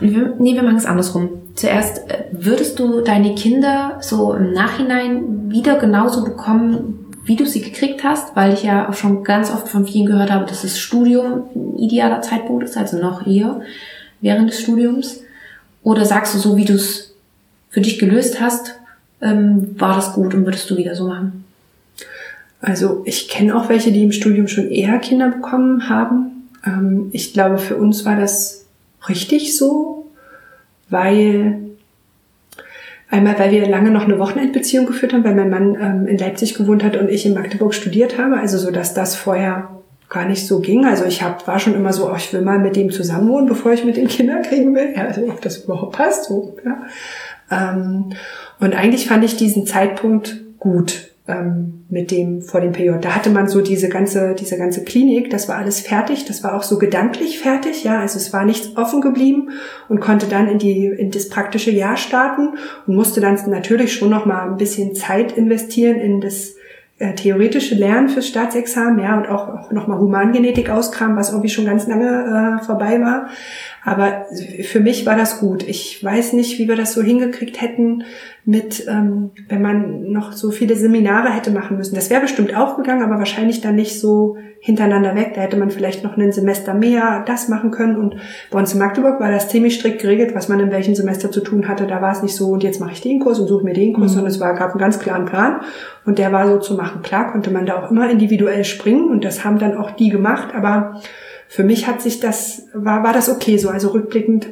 Nee, wir machen es andersrum. Zuerst, äh, würdest du deine Kinder so im Nachhinein wieder genauso bekommen, wie du sie gekriegt hast? Weil ich ja auch schon ganz oft von vielen gehört habe, dass das Studium ein idealer Zeitpunkt ist, also noch eher während des Studiums. Oder sagst du so, wie du es für dich gelöst hast, ähm, war das gut und würdest du wieder so machen? Also ich kenne auch welche, die im Studium schon eher Kinder bekommen haben. Ähm, ich glaube, für uns war das richtig so, weil einmal, weil wir lange noch eine Wochenendbeziehung geführt haben, weil mein Mann ähm, in Leipzig gewohnt hat und ich in Magdeburg studiert habe, also so, dass das vorher gar nicht so ging. Also ich hab, war schon immer so, oh, ich will mal mit dem zusammenwohnen, bevor ich mit den Kindern kriegen will. Ja, also ob das überhaupt passt. So, ja. Ähm, und eigentlich fand ich diesen Zeitpunkt gut ähm, mit dem vor dem PJ. Da hatte man so diese ganze, diese ganze Klinik, das war alles fertig, das war auch so gedanklich fertig, ja, also es war nichts offen geblieben und konnte dann in die, in das praktische Jahr starten und musste dann natürlich schon noch mal ein bisschen Zeit investieren in das äh, theoretische Lernen fürs Staatsexamen, ja, und auch, auch nochmal Humangenetik auskramen, was irgendwie schon ganz lange äh, vorbei war. Aber für mich war das gut. Ich weiß nicht, wie wir das so hingekriegt hätten mit, ähm, wenn man noch so viele Seminare hätte machen müssen. Das wäre bestimmt auch gegangen, aber wahrscheinlich dann nicht so hintereinander weg. Da hätte man vielleicht noch ein Semester mehr das machen können. Und bei uns in Magdeburg war das ziemlich strikt geregelt, was man in welchem Semester zu tun hatte. Da war es nicht so, und jetzt mache ich den Kurs und suche mir den Kurs, mhm. sondern es war, gab einen ganz klaren Plan. Und der war so zu machen. Klar konnte man da auch immer individuell springen und das haben dann auch die gemacht, aber für mich hat sich das, war, war das okay so. Also rückblickend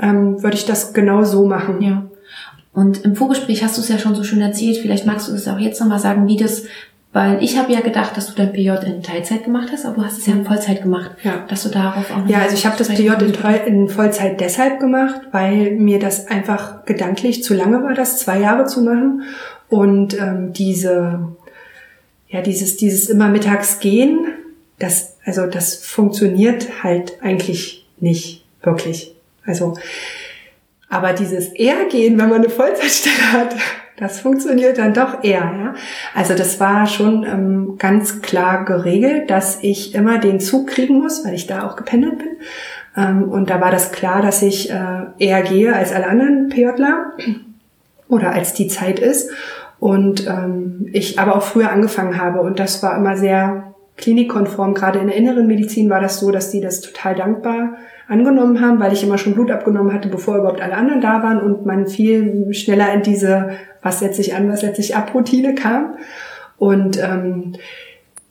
ähm, würde ich das genau so machen. Ja. Und im Vorgespräch hast du es ja schon so schön erzählt. Vielleicht magst du es auch jetzt nochmal sagen, wie das, weil ich habe ja gedacht, dass du dein PJ in Teilzeit gemacht hast, aber du hast es ja in Vollzeit gemacht. Ja. Dass du darauf auch Ja, also ich habe das PJ in, in Vollzeit deshalb gemacht, weil mir das einfach gedanklich zu lange war, das zwei Jahre zu machen. Und ähm, diese, ja, dieses, dieses immer mittags gehen, das also das funktioniert halt eigentlich nicht wirklich. Also, aber dieses Ehrgehen, wenn man eine Vollzeitstelle hat, das funktioniert dann doch eher. Ja? Also das war schon ähm, ganz klar geregelt, dass ich immer den Zug kriegen muss, weil ich da auch gependelt bin. Ähm, und da war das klar, dass ich äh, eher gehe als alle anderen PJler oder als die Zeit ist. Und ähm, ich aber auch früher angefangen habe. Und das war immer sehr klinikkonform. Gerade in der inneren Medizin war das so, dass die das total dankbar angenommen haben, weil ich immer schon Blut abgenommen hatte, bevor überhaupt alle anderen da waren und man viel schneller in diese was setze ich an, was setze ich ab Routine kam. Und ähm,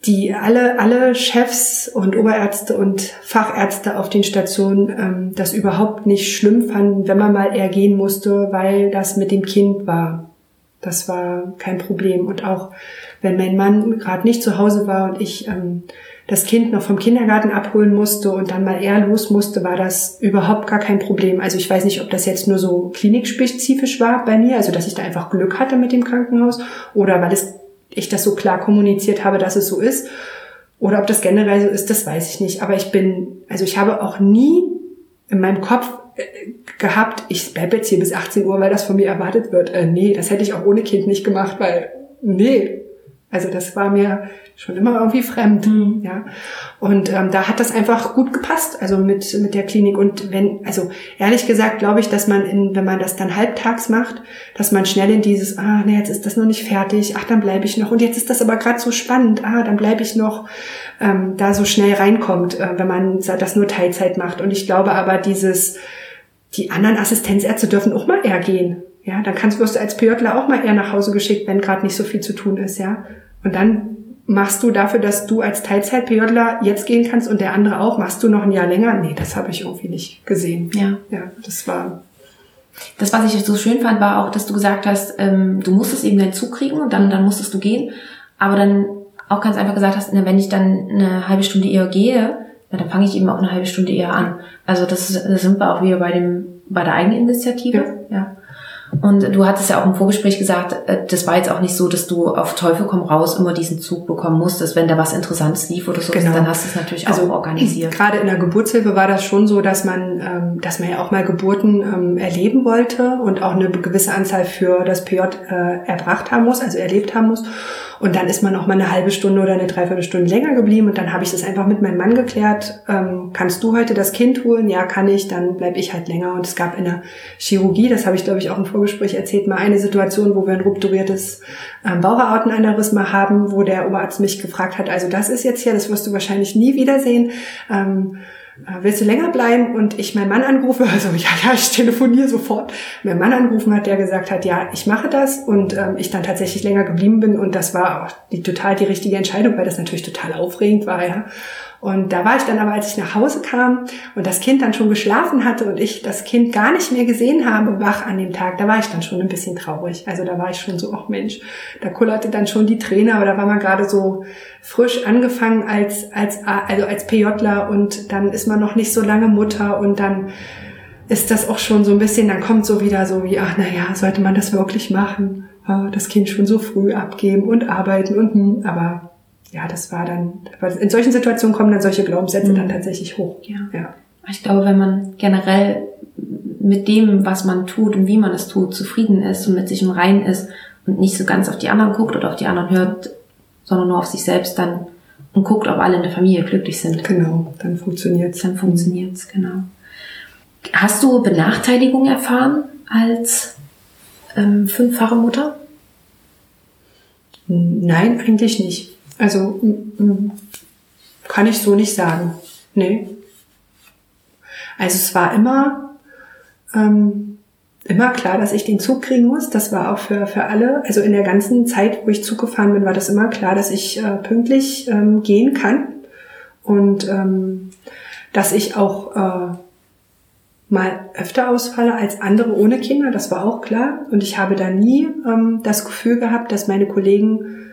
die alle, alle Chefs und Oberärzte und Fachärzte auf den Stationen ähm, das überhaupt nicht schlimm fanden, wenn man mal eher gehen musste, weil das mit dem Kind war. Das war kein Problem. Und auch wenn mein Mann gerade nicht zu Hause war und ich ähm, das Kind noch vom Kindergarten abholen musste und dann mal eher los musste, war das überhaupt gar kein Problem. Also ich weiß nicht, ob das jetzt nur so klinikspezifisch war bei mir, also dass ich da einfach Glück hatte mit dem Krankenhaus oder weil es, ich das so klar kommuniziert habe, dass es so ist. Oder ob das generell so ist, das weiß ich nicht. Aber ich bin, also ich habe auch nie in meinem Kopf äh, gehabt, ich bleibe jetzt hier bis 18 Uhr, weil das von mir erwartet wird. Äh, nee, das hätte ich auch ohne Kind nicht gemacht, weil, nee. Also das war mir schon immer irgendwie fremd. Mhm. Ja. Und ähm, da hat das einfach gut gepasst, also mit, mit der Klinik. Und wenn, also ehrlich gesagt, glaube ich, dass man, in, wenn man das dann halbtags macht, dass man schnell in dieses, ah, nee, jetzt ist das noch nicht fertig, ach, dann bleibe ich noch. Und jetzt ist das aber gerade so spannend, ah, dann bleibe ich noch, ähm, da so schnell reinkommt, äh, wenn man das nur Teilzeit macht. Und ich glaube aber, dieses, die anderen Assistenzärzte dürfen auch mal eher gehen. Ja, dann kannst wirst du als PJler auch mal eher nach Hause geschickt, wenn gerade nicht so viel zu tun ist, ja. Und dann machst du dafür, dass du als Teilzeit-PJler jetzt gehen kannst und der andere auch, machst du noch ein Jahr länger? Nee, das habe ich irgendwie nicht gesehen. Ja. Ja, das war. Das, was ich so schön fand, war auch, dass du gesagt hast, ähm, du musstest eben deinen Zug kriegen und dann, dann musstest du gehen. Aber dann auch ganz einfach gesagt hast, na, wenn ich dann eine halbe Stunde eher gehe, na, dann fange ich eben auch eine halbe Stunde eher an. Also das, das sind wir auch wieder bei dem, bei der Eigeninitiative. Ja. ja. Und du hattest ja auch im Vorgespräch gesagt, äh, das war jetzt auch nicht so, dass du auf Teufel komm raus immer diesen Zug bekommen musstest. Wenn da was Interessantes lief oder so, genau. dann hast du es natürlich also, auch organisiert. Gerade in der Geburtshilfe war das schon so, dass man, ähm, dass man ja auch mal Geburten ähm, erleben wollte und auch eine gewisse Anzahl für das PJ äh, erbracht haben muss, also erlebt haben muss. Und dann ist man auch mal eine halbe Stunde oder eine Dreiviertelstunde länger geblieben und dann habe ich das einfach mit meinem Mann geklärt. Ähm, kannst du heute das Kind holen? Ja, kann ich. Dann bleib ich halt länger. Und es gab in der Chirurgie, das habe ich glaube ich auch im Vorgespräch erzählt, mal eine Situation, wo wir ein rupturiertes ähm, Baucheraortenaneurysma haben, wo der Oberarzt mich gefragt hat, also das ist jetzt hier, das wirst du wahrscheinlich nie wiedersehen. Ähm, äh, willst du länger bleiben? Und ich meinen Mann anrufe, also ja, ja, ich telefoniere sofort. Mein Mann angerufen hat, der gesagt hat, ja, ich mache das und ähm, ich dann tatsächlich länger geblieben bin und das war auch die, total die richtige Entscheidung, weil das natürlich total aufregend war, ja. Und da war ich dann aber, als ich nach Hause kam und das Kind dann schon geschlafen hatte und ich das Kind gar nicht mehr gesehen habe, wach an dem Tag, da war ich dann schon ein bisschen traurig. Also da war ich schon so, ach Mensch, da kullerte dann schon die Träne, aber da war man gerade so frisch angefangen als, als, also als PJler und dann ist man noch nicht so lange Mutter und dann ist das auch schon so ein bisschen, dann kommt so wieder so wie, ach naja, sollte man das wirklich machen? Das Kind schon so früh abgeben und arbeiten und, aber ja, das war dann, in solchen Situationen kommen dann solche Glaubenssätze mhm. dann tatsächlich hoch. Ja. ja. Ich glaube, wenn man generell mit dem, was man tut und wie man es tut, zufrieden ist und mit sich im Reinen ist und nicht so ganz auf die anderen guckt oder auf die anderen hört, sondern nur auf sich selbst dann und guckt, ob alle in der Familie glücklich sind. Genau, dann funktioniert's. Dann funktioniert's, genau. Hast du Benachteiligung erfahren als ähm, fünffache Mutter? Nein, eigentlich nicht. Also kann ich so nicht sagen. Nee. Also es war immer, ähm, immer klar, dass ich den Zug kriegen muss. Das war auch für, für alle. Also in der ganzen Zeit, wo ich Zug gefahren bin, war das immer klar, dass ich äh, pünktlich ähm, gehen kann. Und ähm, dass ich auch äh, mal öfter ausfalle als andere ohne Kinder, das war auch klar. Und ich habe da nie ähm, das Gefühl gehabt, dass meine Kollegen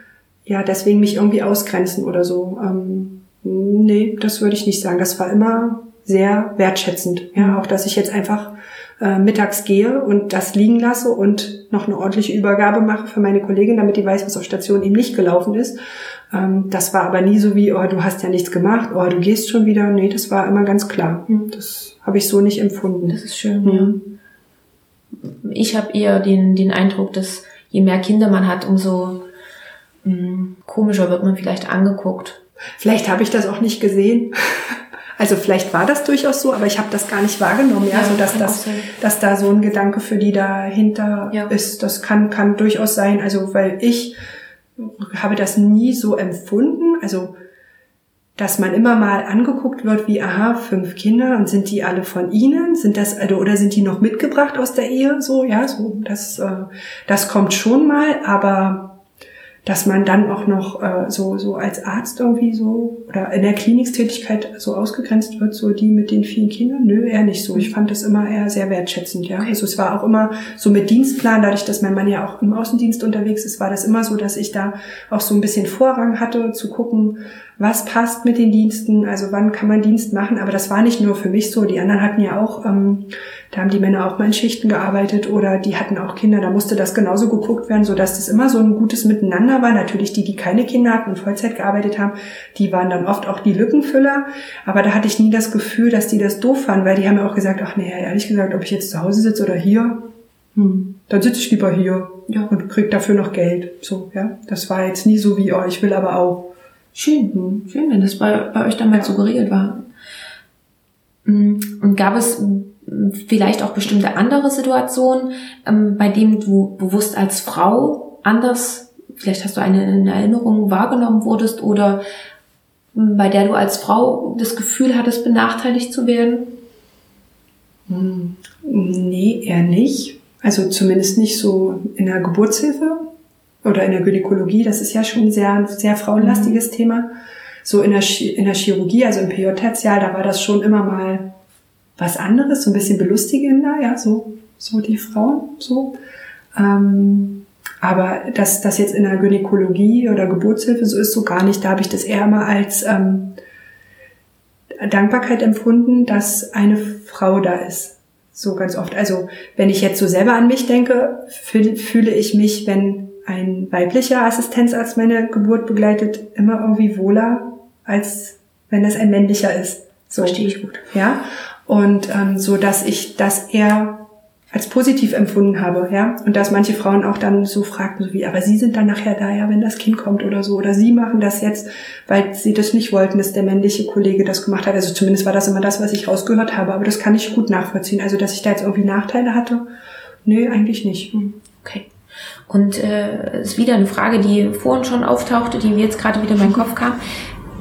ja, deswegen mich irgendwie ausgrenzen oder so. Ähm, nee, das würde ich nicht sagen. Das war immer sehr wertschätzend. Ja, auch dass ich jetzt einfach äh, mittags gehe und das liegen lasse und noch eine ordentliche Übergabe mache für meine Kollegin, damit die weiß, was auf Station eben nicht gelaufen ist. Ähm, das war aber nie so wie, oh, du hast ja nichts gemacht, oh, du gehst schon wieder. Nee, das war immer ganz klar. Hm, das habe ich so nicht empfunden. Das ist schön, ja. ja. Ich habe eher den, den Eindruck, dass je mehr Kinder man hat, umso hm, komischer wird man vielleicht angeguckt. Vielleicht habe ich das auch nicht gesehen. Also vielleicht war das durchaus so, aber ich habe das gar nicht wahrgenommen, ja, ja so dass das, dass da so ein Gedanke für die dahinter ja. ist. Das kann kann durchaus sein. Also weil ich habe das nie so empfunden. Also dass man immer mal angeguckt wird, wie, aha, fünf Kinder und sind die alle von Ihnen? Sind das, also, oder sind die noch mitgebracht aus der Ehe? So, ja, so, das, äh, das kommt schon mal, aber dass man dann auch noch äh, so, so als Arzt irgendwie so oder in der Klinikstätigkeit so ausgegrenzt wird, so die mit den vielen Kindern? Nö, eher nicht so. Ich fand das immer eher sehr wertschätzend, ja. Also es war auch immer so mit Dienstplan, dadurch, dass mein Mann ja auch im Außendienst unterwegs ist, war das immer so, dass ich da auch so ein bisschen Vorrang hatte, zu gucken, was passt mit den Diensten, also wann kann man Dienst machen. Aber das war nicht nur für mich so, die anderen hatten ja auch, ähm, da haben die Männer auch mal in Schichten gearbeitet oder die hatten auch Kinder, da musste das genauso geguckt werden, so dass das immer so ein gutes Miteinander war. Natürlich die, die keine Kinder hatten und Vollzeit gearbeitet haben, die waren dann oft auch die Lückenfüller. Aber da hatte ich nie das Gefühl, dass die das doof fanden, weil die haben ja auch gesagt, ach nee, ehrlich gesagt, ob ich jetzt zu Hause sitze oder hier, hm, dann sitze ich lieber hier ja. und krieg dafür noch Geld. So, ja. Das war jetzt nie so wie, oh, ich will aber auch Schön, schön, wenn das bei, bei euch damals so geregelt war. Mm, und gab es vielleicht auch bestimmte andere Situationen, ähm, bei denen du bewusst als Frau anders, vielleicht hast du eine, eine Erinnerung wahrgenommen wurdest oder mm, bei der du als Frau das Gefühl hattest, benachteiligt zu werden? Nee, eher nicht. Also zumindest nicht so in der Geburtshilfe oder in der Gynäkologie, das ist ja schon ein sehr, sehr frauenlastiges mhm. Thema. So in der, in der Chirurgie, also im PJ-Tertial, da war das schon immer mal was anderes, so ein bisschen belustigender, ja, so, so die Frauen, so. Ähm, aber dass das jetzt in der Gynäkologie oder Geburtshilfe so ist, so gar nicht. Da habe ich das eher mal als ähm, Dankbarkeit empfunden, dass eine Frau da ist. So ganz oft. Also wenn ich jetzt so selber an mich denke, fühle ich mich, wenn ein weiblicher Assistenzarzt meine Geburt begleitet, immer irgendwie wohler, als wenn das ein männlicher ist. So. Verstehe ich gut. Ja. Und ähm, so, dass ich das eher als positiv empfunden habe, ja. Und dass manche Frauen auch dann so fragten, so wie, aber sie sind dann nachher da, ja, wenn das Kind kommt oder so. Oder sie machen das jetzt, weil sie das nicht wollten, dass der männliche Kollege das gemacht hat. Also zumindest war das immer das, was ich rausgehört habe. Aber das kann ich gut nachvollziehen. Also, dass ich da jetzt irgendwie Nachteile hatte, nö, eigentlich nicht. Hm. Okay. Und äh, ist wieder eine Frage, die vorhin schon auftauchte, die mir jetzt gerade wieder in meinen Kopf kam,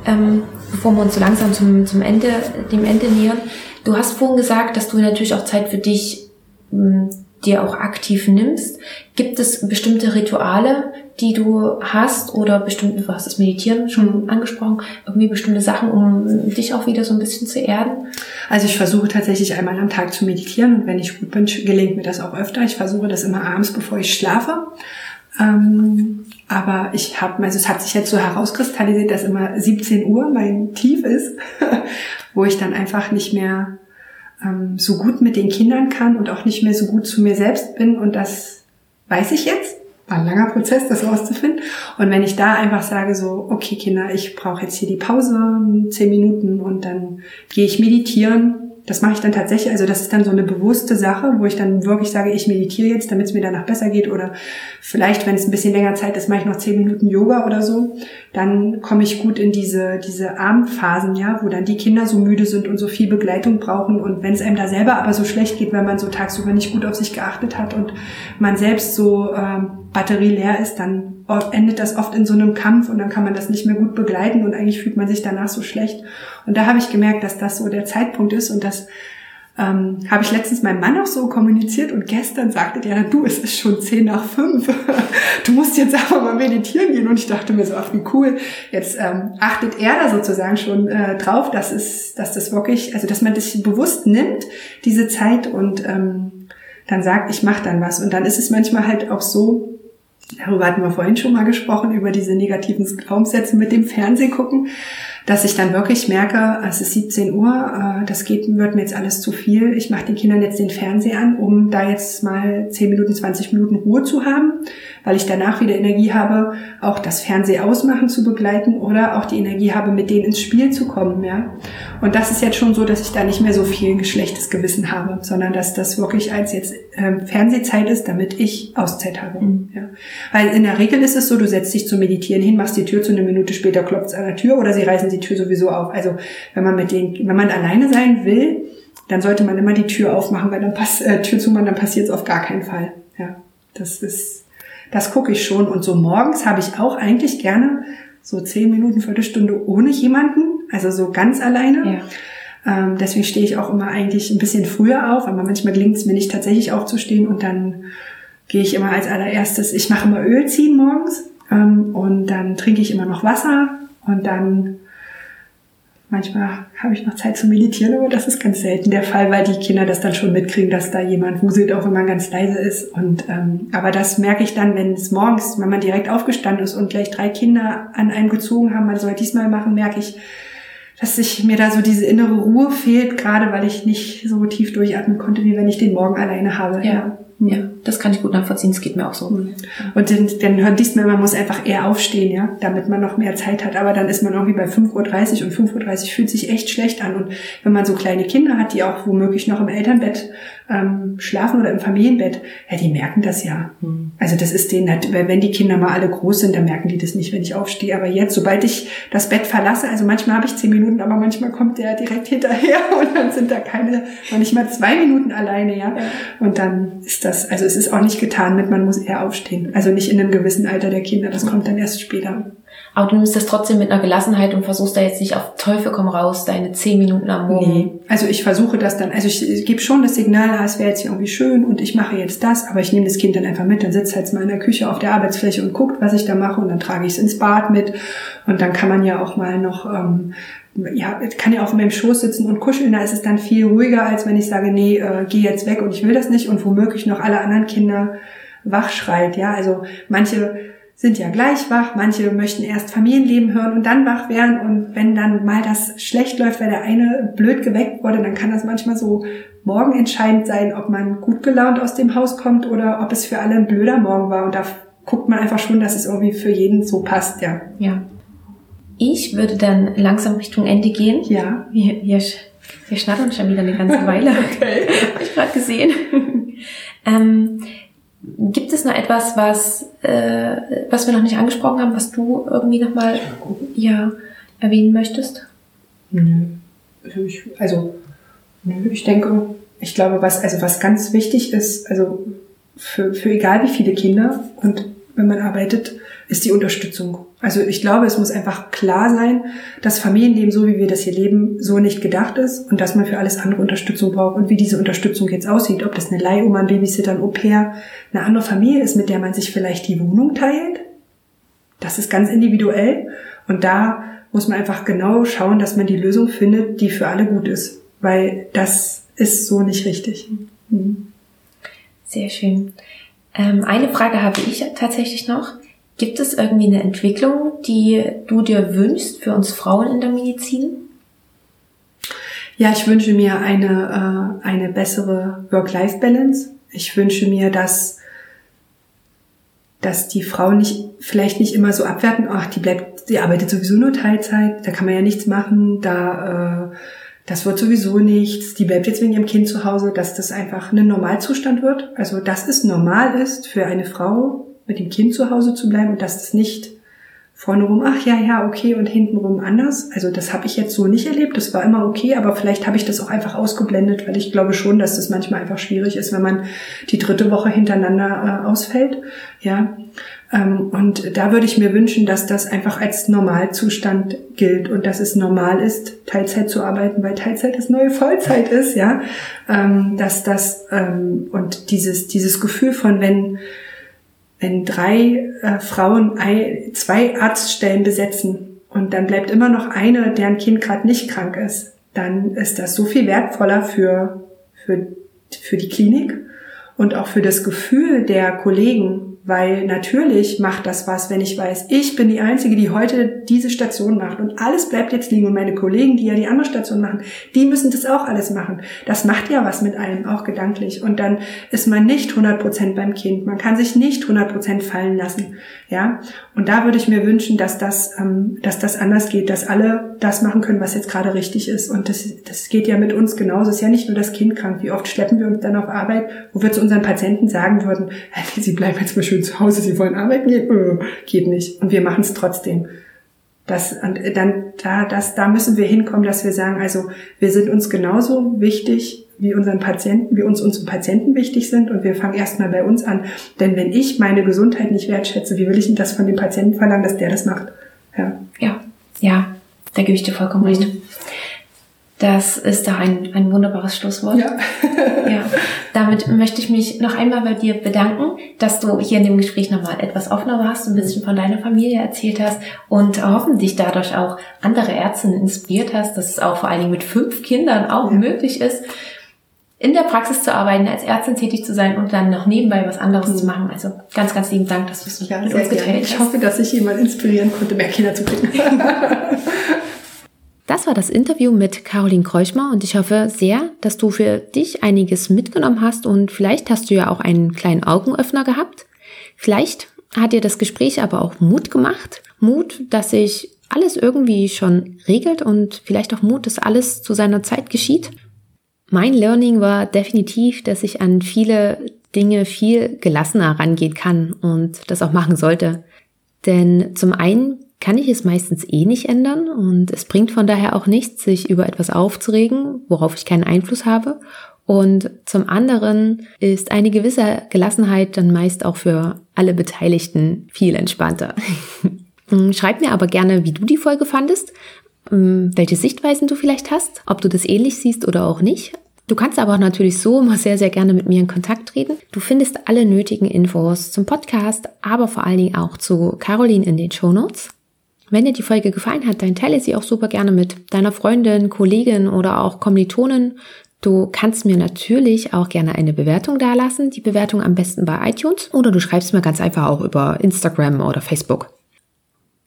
ähm, bevor wir uns so langsam zum, zum Ende, dem Ende nähern. Du hast vorhin gesagt, dass du natürlich auch Zeit für dich mh, dir auch aktiv nimmst. Gibt es bestimmte Rituale, die du hast oder bestimmte, du hast das Meditieren schon angesprochen, irgendwie bestimmte Sachen, um dich auch wieder so ein bisschen zu erden? Also ich versuche tatsächlich einmal am Tag zu meditieren und wenn ich gut bin, gelingt mir das auch öfter. Ich versuche das immer abends, bevor ich schlafe. Ähm, aber ich habe, also es hat sich jetzt so herauskristallisiert, dass immer 17 Uhr mein Tief ist, wo ich dann einfach nicht mehr ähm, so gut mit den Kindern kann und auch nicht mehr so gut zu mir selbst bin. Und das weiß ich jetzt. War ein langer Prozess, das rauszufinden. Und wenn ich da einfach sage so, okay Kinder, ich brauche jetzt hier die Pause, zehn Minuten und dann gehe ich meditieren das mache ich dann tatsächlich, also das ist dann so eine bewusste Sache, wo ich dann wirklich sage, ich meditiere jetzt, damit es mir danach besser geht oder vielleicht, wenn es ein bisschen länger Zeit ist, mache ich noch zehn Minuten Yoga oder so. Dann komme ich gut in diese, diese Abendphasen, ja, wo dann die Kinder so müde sind und so viel Begleitung brauchen und wenn es einem da selber aber so schlecht geht, wenn man so tagsüber nicht gut auf sich geachtet hat und man selbst so ähm, Batterie leer ist, dann endet das oft in so einem Kampf und dann kann man das nicht mehr gut begleiten und eigentlich fühlt man sich danach so schlecht. Und da habe ich gemerkt, dass das so der Zeitpunkt ist und das ähm, habe ich letztens meinem Mann auch so kommuniziert und gestern sagte der, du, es ist schon zehn nach fünf. du musst jetzt einfach mal meditieren gehen. Und ich dachte mir so, ach wie cool. Jetzt ähm, achtet er da sozusagen schon äh, drauf, dass es, dass das wirklich, also dass man das bewusst nimmt, diese Zeit und ähm, dann sagt, ich mache dann was. Und dann ist es manchmal halt auch so, darüber hatten wir vorhin schon mal gesprochen, über diese negativen Glaubenssätze mit dem Fernsehgucken, dass ich dann wirklich merke, es ist 17 Uhr, äh, das geht, wird mir jetzt alles zu viel. Ich mache den Kindern jetzt den Fernseher an, um da jetzt mal 10 Minuten, 20 Minuten Ruhe zu haben weil ich danach wieder Energie habe, auch das Fernsehausmachen zu begleiten oder auch die Energie habe, mit denen ins Spiel zu kommen, ja. Und das ist jetzt schon so, dass ich da nicht mehr so viel geschlechtes Gewissen habe, sondern dass das wirklich als jetzt ähm, Fernsehzeit ist, damit ich Auszeit habe, mhm. ja. Weil in der Regel ist es so, du setzt dich zum Meditieren hin, machst die Tür zu, eine Minute später klopft es an der Tür oder sie reißen die Tür sowieso auf. Also, wenn man mit den, wenn man alleine sein will, dann sollte man immer die Tür aufmachen, weil dann passt, äh, Tür zu machen, dann passiert es auf gar keinen Fall. Ja, das ist das gucke ich schon. Und so morgens habe ich auch eigentlich gerne so zehn Minuten, Viertelstunde ohne jemanden. also so ganz alleine. Ja. Ähm, deswegen stehe ich auch immer eigentlich ein bisschen früher auf, aber manchmal gelingt es mir nicht tatsächlich aufzustehen und dann gehe ich immer als allererstes, ich mache immer Öl ziehen morgens ähm, und dann trinke ich immer noch Wasser und dann Manchmal habe ich noch Zeit zu meditieren, aber das ist ganz selten der Fall, weil die Kinder das dann schon mitkriegen, dass da jemand wuselt, auch wenn man ganz leise ist. Und ähm, aber das merke ich dann, wenn es morgens, wenn man direkt aufgestanden ist und gleich drei Kinder an einem gezogen haben, man soll diesmal machen, merke ich, dass sich mir da so diese innere Ruhe fehlt, gerade weil ich nicht so tief durchatmen konnte, wie wenn ich den Morgen alleine habe. Ja. Ja, das kann ich gut nachvollziehen, das geht mir auch so. Mhm. Und dann, dann hört dies mir, man muss einfach eher aufstehen, ja, damit man noch mehr Zeit hat. Aber dann ist man irgendwie bei 5.30 Uhr und 5.30 Uhr fühlt sich echt schlecht an. Und wenn man so kleine Kinder hat, die auch womöglich noch im Elternbett ähm, schlafen oder im Familienbett, ja, die merken das ja. Mhm. Also das ist denen halt, wenn die Kinder mal alle groß sind, dann merken die das nicht, wenn ich aufstehe. Aber jetzt, sobald ich das Bett verlasse, also manchmal habe ich zehn Minuten, aber manchmal kommt der direkt hinterher und dann sind da keine, noch nicht mal zwei Minuten alleine, ja. ja. Und dann ist das das, also es ist auch nicht getan mit, man muss eher aufstehen. Also nicht in einem gewissen Alter der Kinder, das kommt dann erst später. Aber du nimmst das trotzdem mit einer Gelassenheit und versuchst da jetzt nicht auf Teufel komm raus, deine zehn Minuten am Morgen. Nee, also ich versuche das dann, also ich, ich gebe schon das Signal, ah, es wäre jetzt hier irgendwie schön und ich mache jetzt das, aber ich nehme das Kind dann einfach mit, dann sitzt halt mal in der Küche auf der Arbeitsfläche und guckt, was ich da mache und dann trage ich es ins Bad mit und dann kann man ja auch mal noch ähm, ja, kann ja auf meinem Schoß sitzen und kuscheln, da ist es dann viel ruhiger, als wenn ich sage, nee, äh, geh jetzt weg und ich will das nicht und womöglich noch alle anderen Kinder wach schreit, ja, also manche sind ja gleich wach, manche möchten erst Familienleben hören und dann wach werden und wenn dann mal das schlecht läuft, weil der eine blöd geweckt wurde, dann kann das manchmal so morgenentscheidend sein, ob man gut gelaunt aus dem Haus kommt oder ob es für alle ein blöder Morgen war und da guckt man einfach schon, dass es irgendwie für jeden so passt, ja. Ja. Ich würde dann langsam Richtung Ende gehen. Ja. Wir, wir, wir schnattern schon wieder eine ganze Weile. okay. Habe ich gerade gesehen. ähm, gibt es noch etwas, was, äh, was wir noch nicht angesprochen haben, was du irgendwie nochmal ja, erwähnen möchtest? Nö. Ich, also, nö, ich denke, ich glaube, was, also was ganz wichtig ist, also für, für egal wie viele Kinder und wenn man arbeitet, ist die Unterstützung. Also ich glaube, es muss einfach klar sein, dass Familienleben, so wie wir das hier leben, so nicht gedacht ist und dass man für alles andere Unterstützung braucht und wie diese Unterstützung jetzt aussieht. Ob das eine Leihoma, ein Babysitter, ein Au-pair, eine andere Familie ist, mit der man sich vielleicht die Wohnung teilt. Das ist ganz individuell und da muss man einfach genau schauen, dass man die Lösung findet, die für alle gut ist, weil das ist so nicht richtig. Mhm. Sehr schön. Ähm, eine Frage habe ich tatsächlich noch. Gibt es irgendwie eine Entwicklung, die du dir wünschst für uns Frauen in der Medizin? Ja, ich wünsche mir eine, äh, eine bessere Work-Life-Balance. Ich wünsche mir, dass, dass die Frau nicht, vielleicht nicht immer so abwerten, ach, die bleibt, die arbeitet sowieso nur Teilzeit, da kann man ja nichts machen, da, äh, das wird sowieso nichts, die bleibt jetzt wegen ihrem Kind zu Hause, dass das einfach ein Normalzustand wird. Also, dass es normal ist für eine Frau, mit dem Kind zu Hause zu bleiben und dass es nicht vorne rum, ach ja, ja, okay, und hintenrum anders. Also das habe ich jetzt so nicht erlebt. Das war immer okay, aber vielleicht habe ich das auch einfach ausgeblendet, weil ich glaube schon, dass das manchmal einfach schwierig ist, wenn man die dritte Woche hintereinander äh, ausfällt. Ja. Ähm, und da würde ich mir wünschen, dass das einfach als Normalzustand gilt und dass es normal ist, Teilzeit zu arbeiten, weil Teilzeit das neue Vollzeit ist, ja. Ähm, dass das ähm, und dieses, dieses Gefühl von, wenn wenn drei äh, Frauen ein, zwei Arztstellen besetzen und dann bleibt immer noch eine, deren Kind gerade nicht krank ist, dann ist das so viel wertvoller für, für, für die Klinik und auch für das Gefühl der Kollegen, weil natürlich macht das was, wenn ich weiß, ich bin die Einzige, die heute diese Station macht und alles bleibt jetzt liegen und meine Kollegen, die ja die andere Station machen, die müssen das auch alles machen. Das macht ja was mit einem, auch gedanklich. Und dann ist man nicht 100% beim Kind. Man kann sich nicht 100% fallen lassen. Ja. Und da würde ich mir wünschen, dass das, ähm, dass das anders geht, dass alle das machen können, was jetzt gerade richtig ist. Und das, das geht ja mit uns genauso. Es ist ja nicht nur das Kind krank. Wie oft schleppen wir uns dann auf Arbeit, wo wir zu unseren Patienten sagen würden, sie bleiben jetzt mal schön zu Hause, sie wollen arbeiten gehen, äh, geht nicht. Und wir machen es trotzdem. Das, und dann, da, das, da müssen wir hinkommen, dass wir sagen, also wir sind uns genauso wichtig wie unseren Patienten, wie uns unsere Patienten wichtig sind und wir fangen erstmal bei uns an. Denn wenn ich meine Gesundheit nicht wertschätze, wie will ich denn das von dem Patienten verlangen, dass der das macht? Ja. Ja. Ja. Da gebe ich dir vollkommen recht. Mhm. Das ist doch ein, ein wunderbares Schlusswort. Ja. ja. Damit möchte ich mich noch einmal bei dir bedanken, dass du hier in dem Gespräch nochmal etwas offener warst, ein bisschen von deiner Familie erzählt hast und hoffentlich dadurch auch andere Ärzte inspiriert hast, dass es auch vor allen Dingen mit fünf Kindern auch ja. möglich ist, in der Praxis zu arbeiten, als Ärztin tätig zu sein und dann noch nebenbei was anderes mhm. zu machen. Also ganz, ganz lieben Dank, dass du es ja, mit uns geteilt hast. Ich hoffe, dass ich jemand inspirieren konnte, mehr Kinder zu kriegen. Das war das Interview mit Caroline Kreuschmer und ich hoffe sehr, dass du für dich einiges mitgenommen hast und vielleicht hast du ja auch einen kleinen Augenöffner gehabt. Vielleicht hat dir das Gespräch aber auch Mut gemacht. Mut, dass sich alles irgendwie schon regelt und vielleicht auch Mut, dass alles zu seiner Zeit geschieht. Mein Learning war definitiv, dass ich an viele Dinge viel gelassener rangehen kann und das auch machen sollte. Denn zum einen kann ich es meistens eh nicht ändern und es bringt von daher auch nichts, sich über etwas aufzuregen, worauf ich keinen Einfluss habe. Und zum anderen ist eine gewisse Gelassenheit dann meist auch für alle Beteiligten viel entspannter. Schreib mir aber gerne, wie du die Folge fandest, ähm, welche Sichtweisen du vielleicht hast, ob du das ähnlich siehst oder auch nicht. Du kannst aber auch natürlich so immer sehr, sehr gerne mit mir in Kontakt treten. Du findest alle nötigen Infos zum Podcast, aber vor allen Dingen auch zu Caroline in den Show Notes. Wenn dir die Folge gefallen hat, dann teile sie auch super gerne mit deiner Freundin, Kollegin oder auch Kommilitonen. Du kannst mir natürlich auch gerne eine Bewertung dalassen. Die Bewertung am besten bei iTunes oder du schreibst mir ganz einfach auch über Instagram oder Facebook.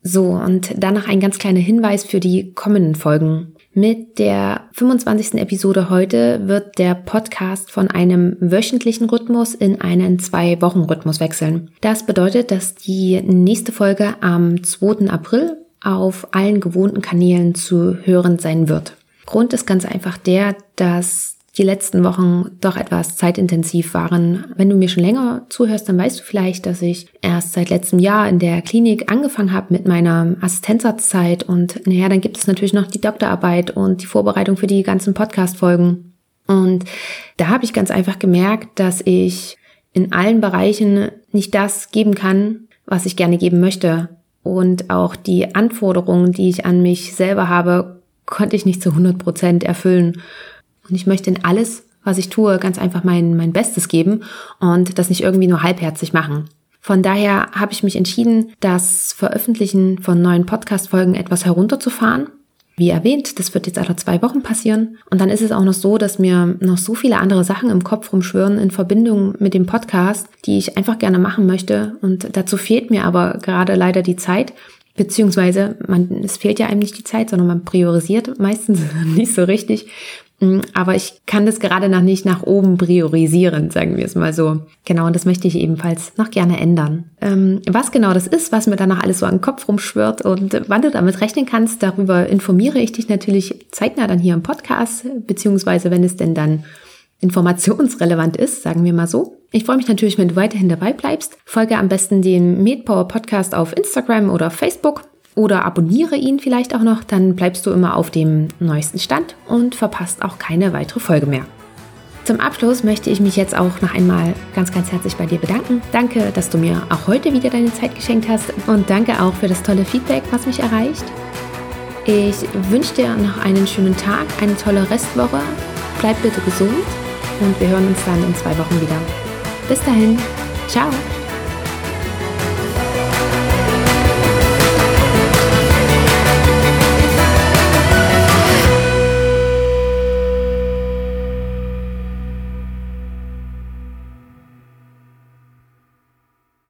So, und dann noch ein ganz kleiner Hinweis für die kommenden Folgen. Mit der 25. Episode heute wird der Podcast von einem wöchentlichen Rhythmus in einen Zwei-Wochen-Rhythmus wechseln. Das bedeutet, dass die nächste Folge am 2. April auf allen gewohnten Kanälen zu hören sein wird. Grund ist ganz einfach der, dass die letzten Wochen doch etwas zeitintensiv waren. Wenn du mir schon länger zuhörst, dann weißt du vielleicht, dass ich erst seit letztem Jahr in der Klinik angefangen habe mit meiner Assistenzarztzeit und naja, dann gibt es natürlich noch die Doktorarbeit und die Vorbereitung für die ganzen Podcast-Folgen. Und da habe ich ganz einfach gemerkt, dass ich in allen Bereichen nicht das geben kann, was ich gerne geben möchte. Und auch die Anforderungen, die ich an mich selber habe, konnte ich nicht zu 100 Prozent erfüllen. Und ich möchte in alles, was ich tue, ganz einfach mein, mein Bestes geben und das nicht irgendwie nur halbherzig machen. Von daher habe ich mich entschieden, das Veröffentlichen von neuen Podcast-Folgen etwas herunterzufahren. Wie erwähnt, das wird jetzt alle zwei Wochen passieren. Und dann ist es auch noch so, dass mir noch so viele andere Sachen im Kopf rumschwören in Verbindung mit dem Podcast, die ich einfach gerne machen möchte. Und dazu fehlt mir aber gerade leider die Zeit. Beziehungsweise, man, es fehlt ja einem nicht die Zeit, sondern man priorisiert meistens nicht so richtig. Mm, aber ich kann das gerade noch nicht nach oben priorisieren, sagen wir es mal so. Genau, und das möchte ich ebenfalls noch gerne ändern. Ähm, was genau das ist, was mir danach alles so an den Kopf rumschwirrt und wann du damit rechnen kannst, darüber informiere ich dich natürlich zeitnah dann hier im Podcast, beziehungsweise wenn es denn dann informationsrelevant ist, sagen wir mal so. Ich freue mich natürlich, wenn du weiterhin dabei bleibst. Folge am besten den MedPower Podcast auf Instagram oder Facebook oder abonniere ihn vielleicht auch noch, dann bleibst du immer auf dem neuesten Stand und verpasst auch keine weitere Folge mehr. Zum Abschluss möchte ich mich jetzt auch noch einmal ganz, ganz herzlich bei dir bedanken. Danke, dass du mir auch heute wieder deine Zeit geschenkt hast und danke auch für das tolle Feedback, was mich erreicht. Ich wünsche dir noch einen schönen Tag, eine tolle Restwoche. Bleib bitte gesund und wir hören uns dann in zwei Wochen wieder. Bis dahin, ciao!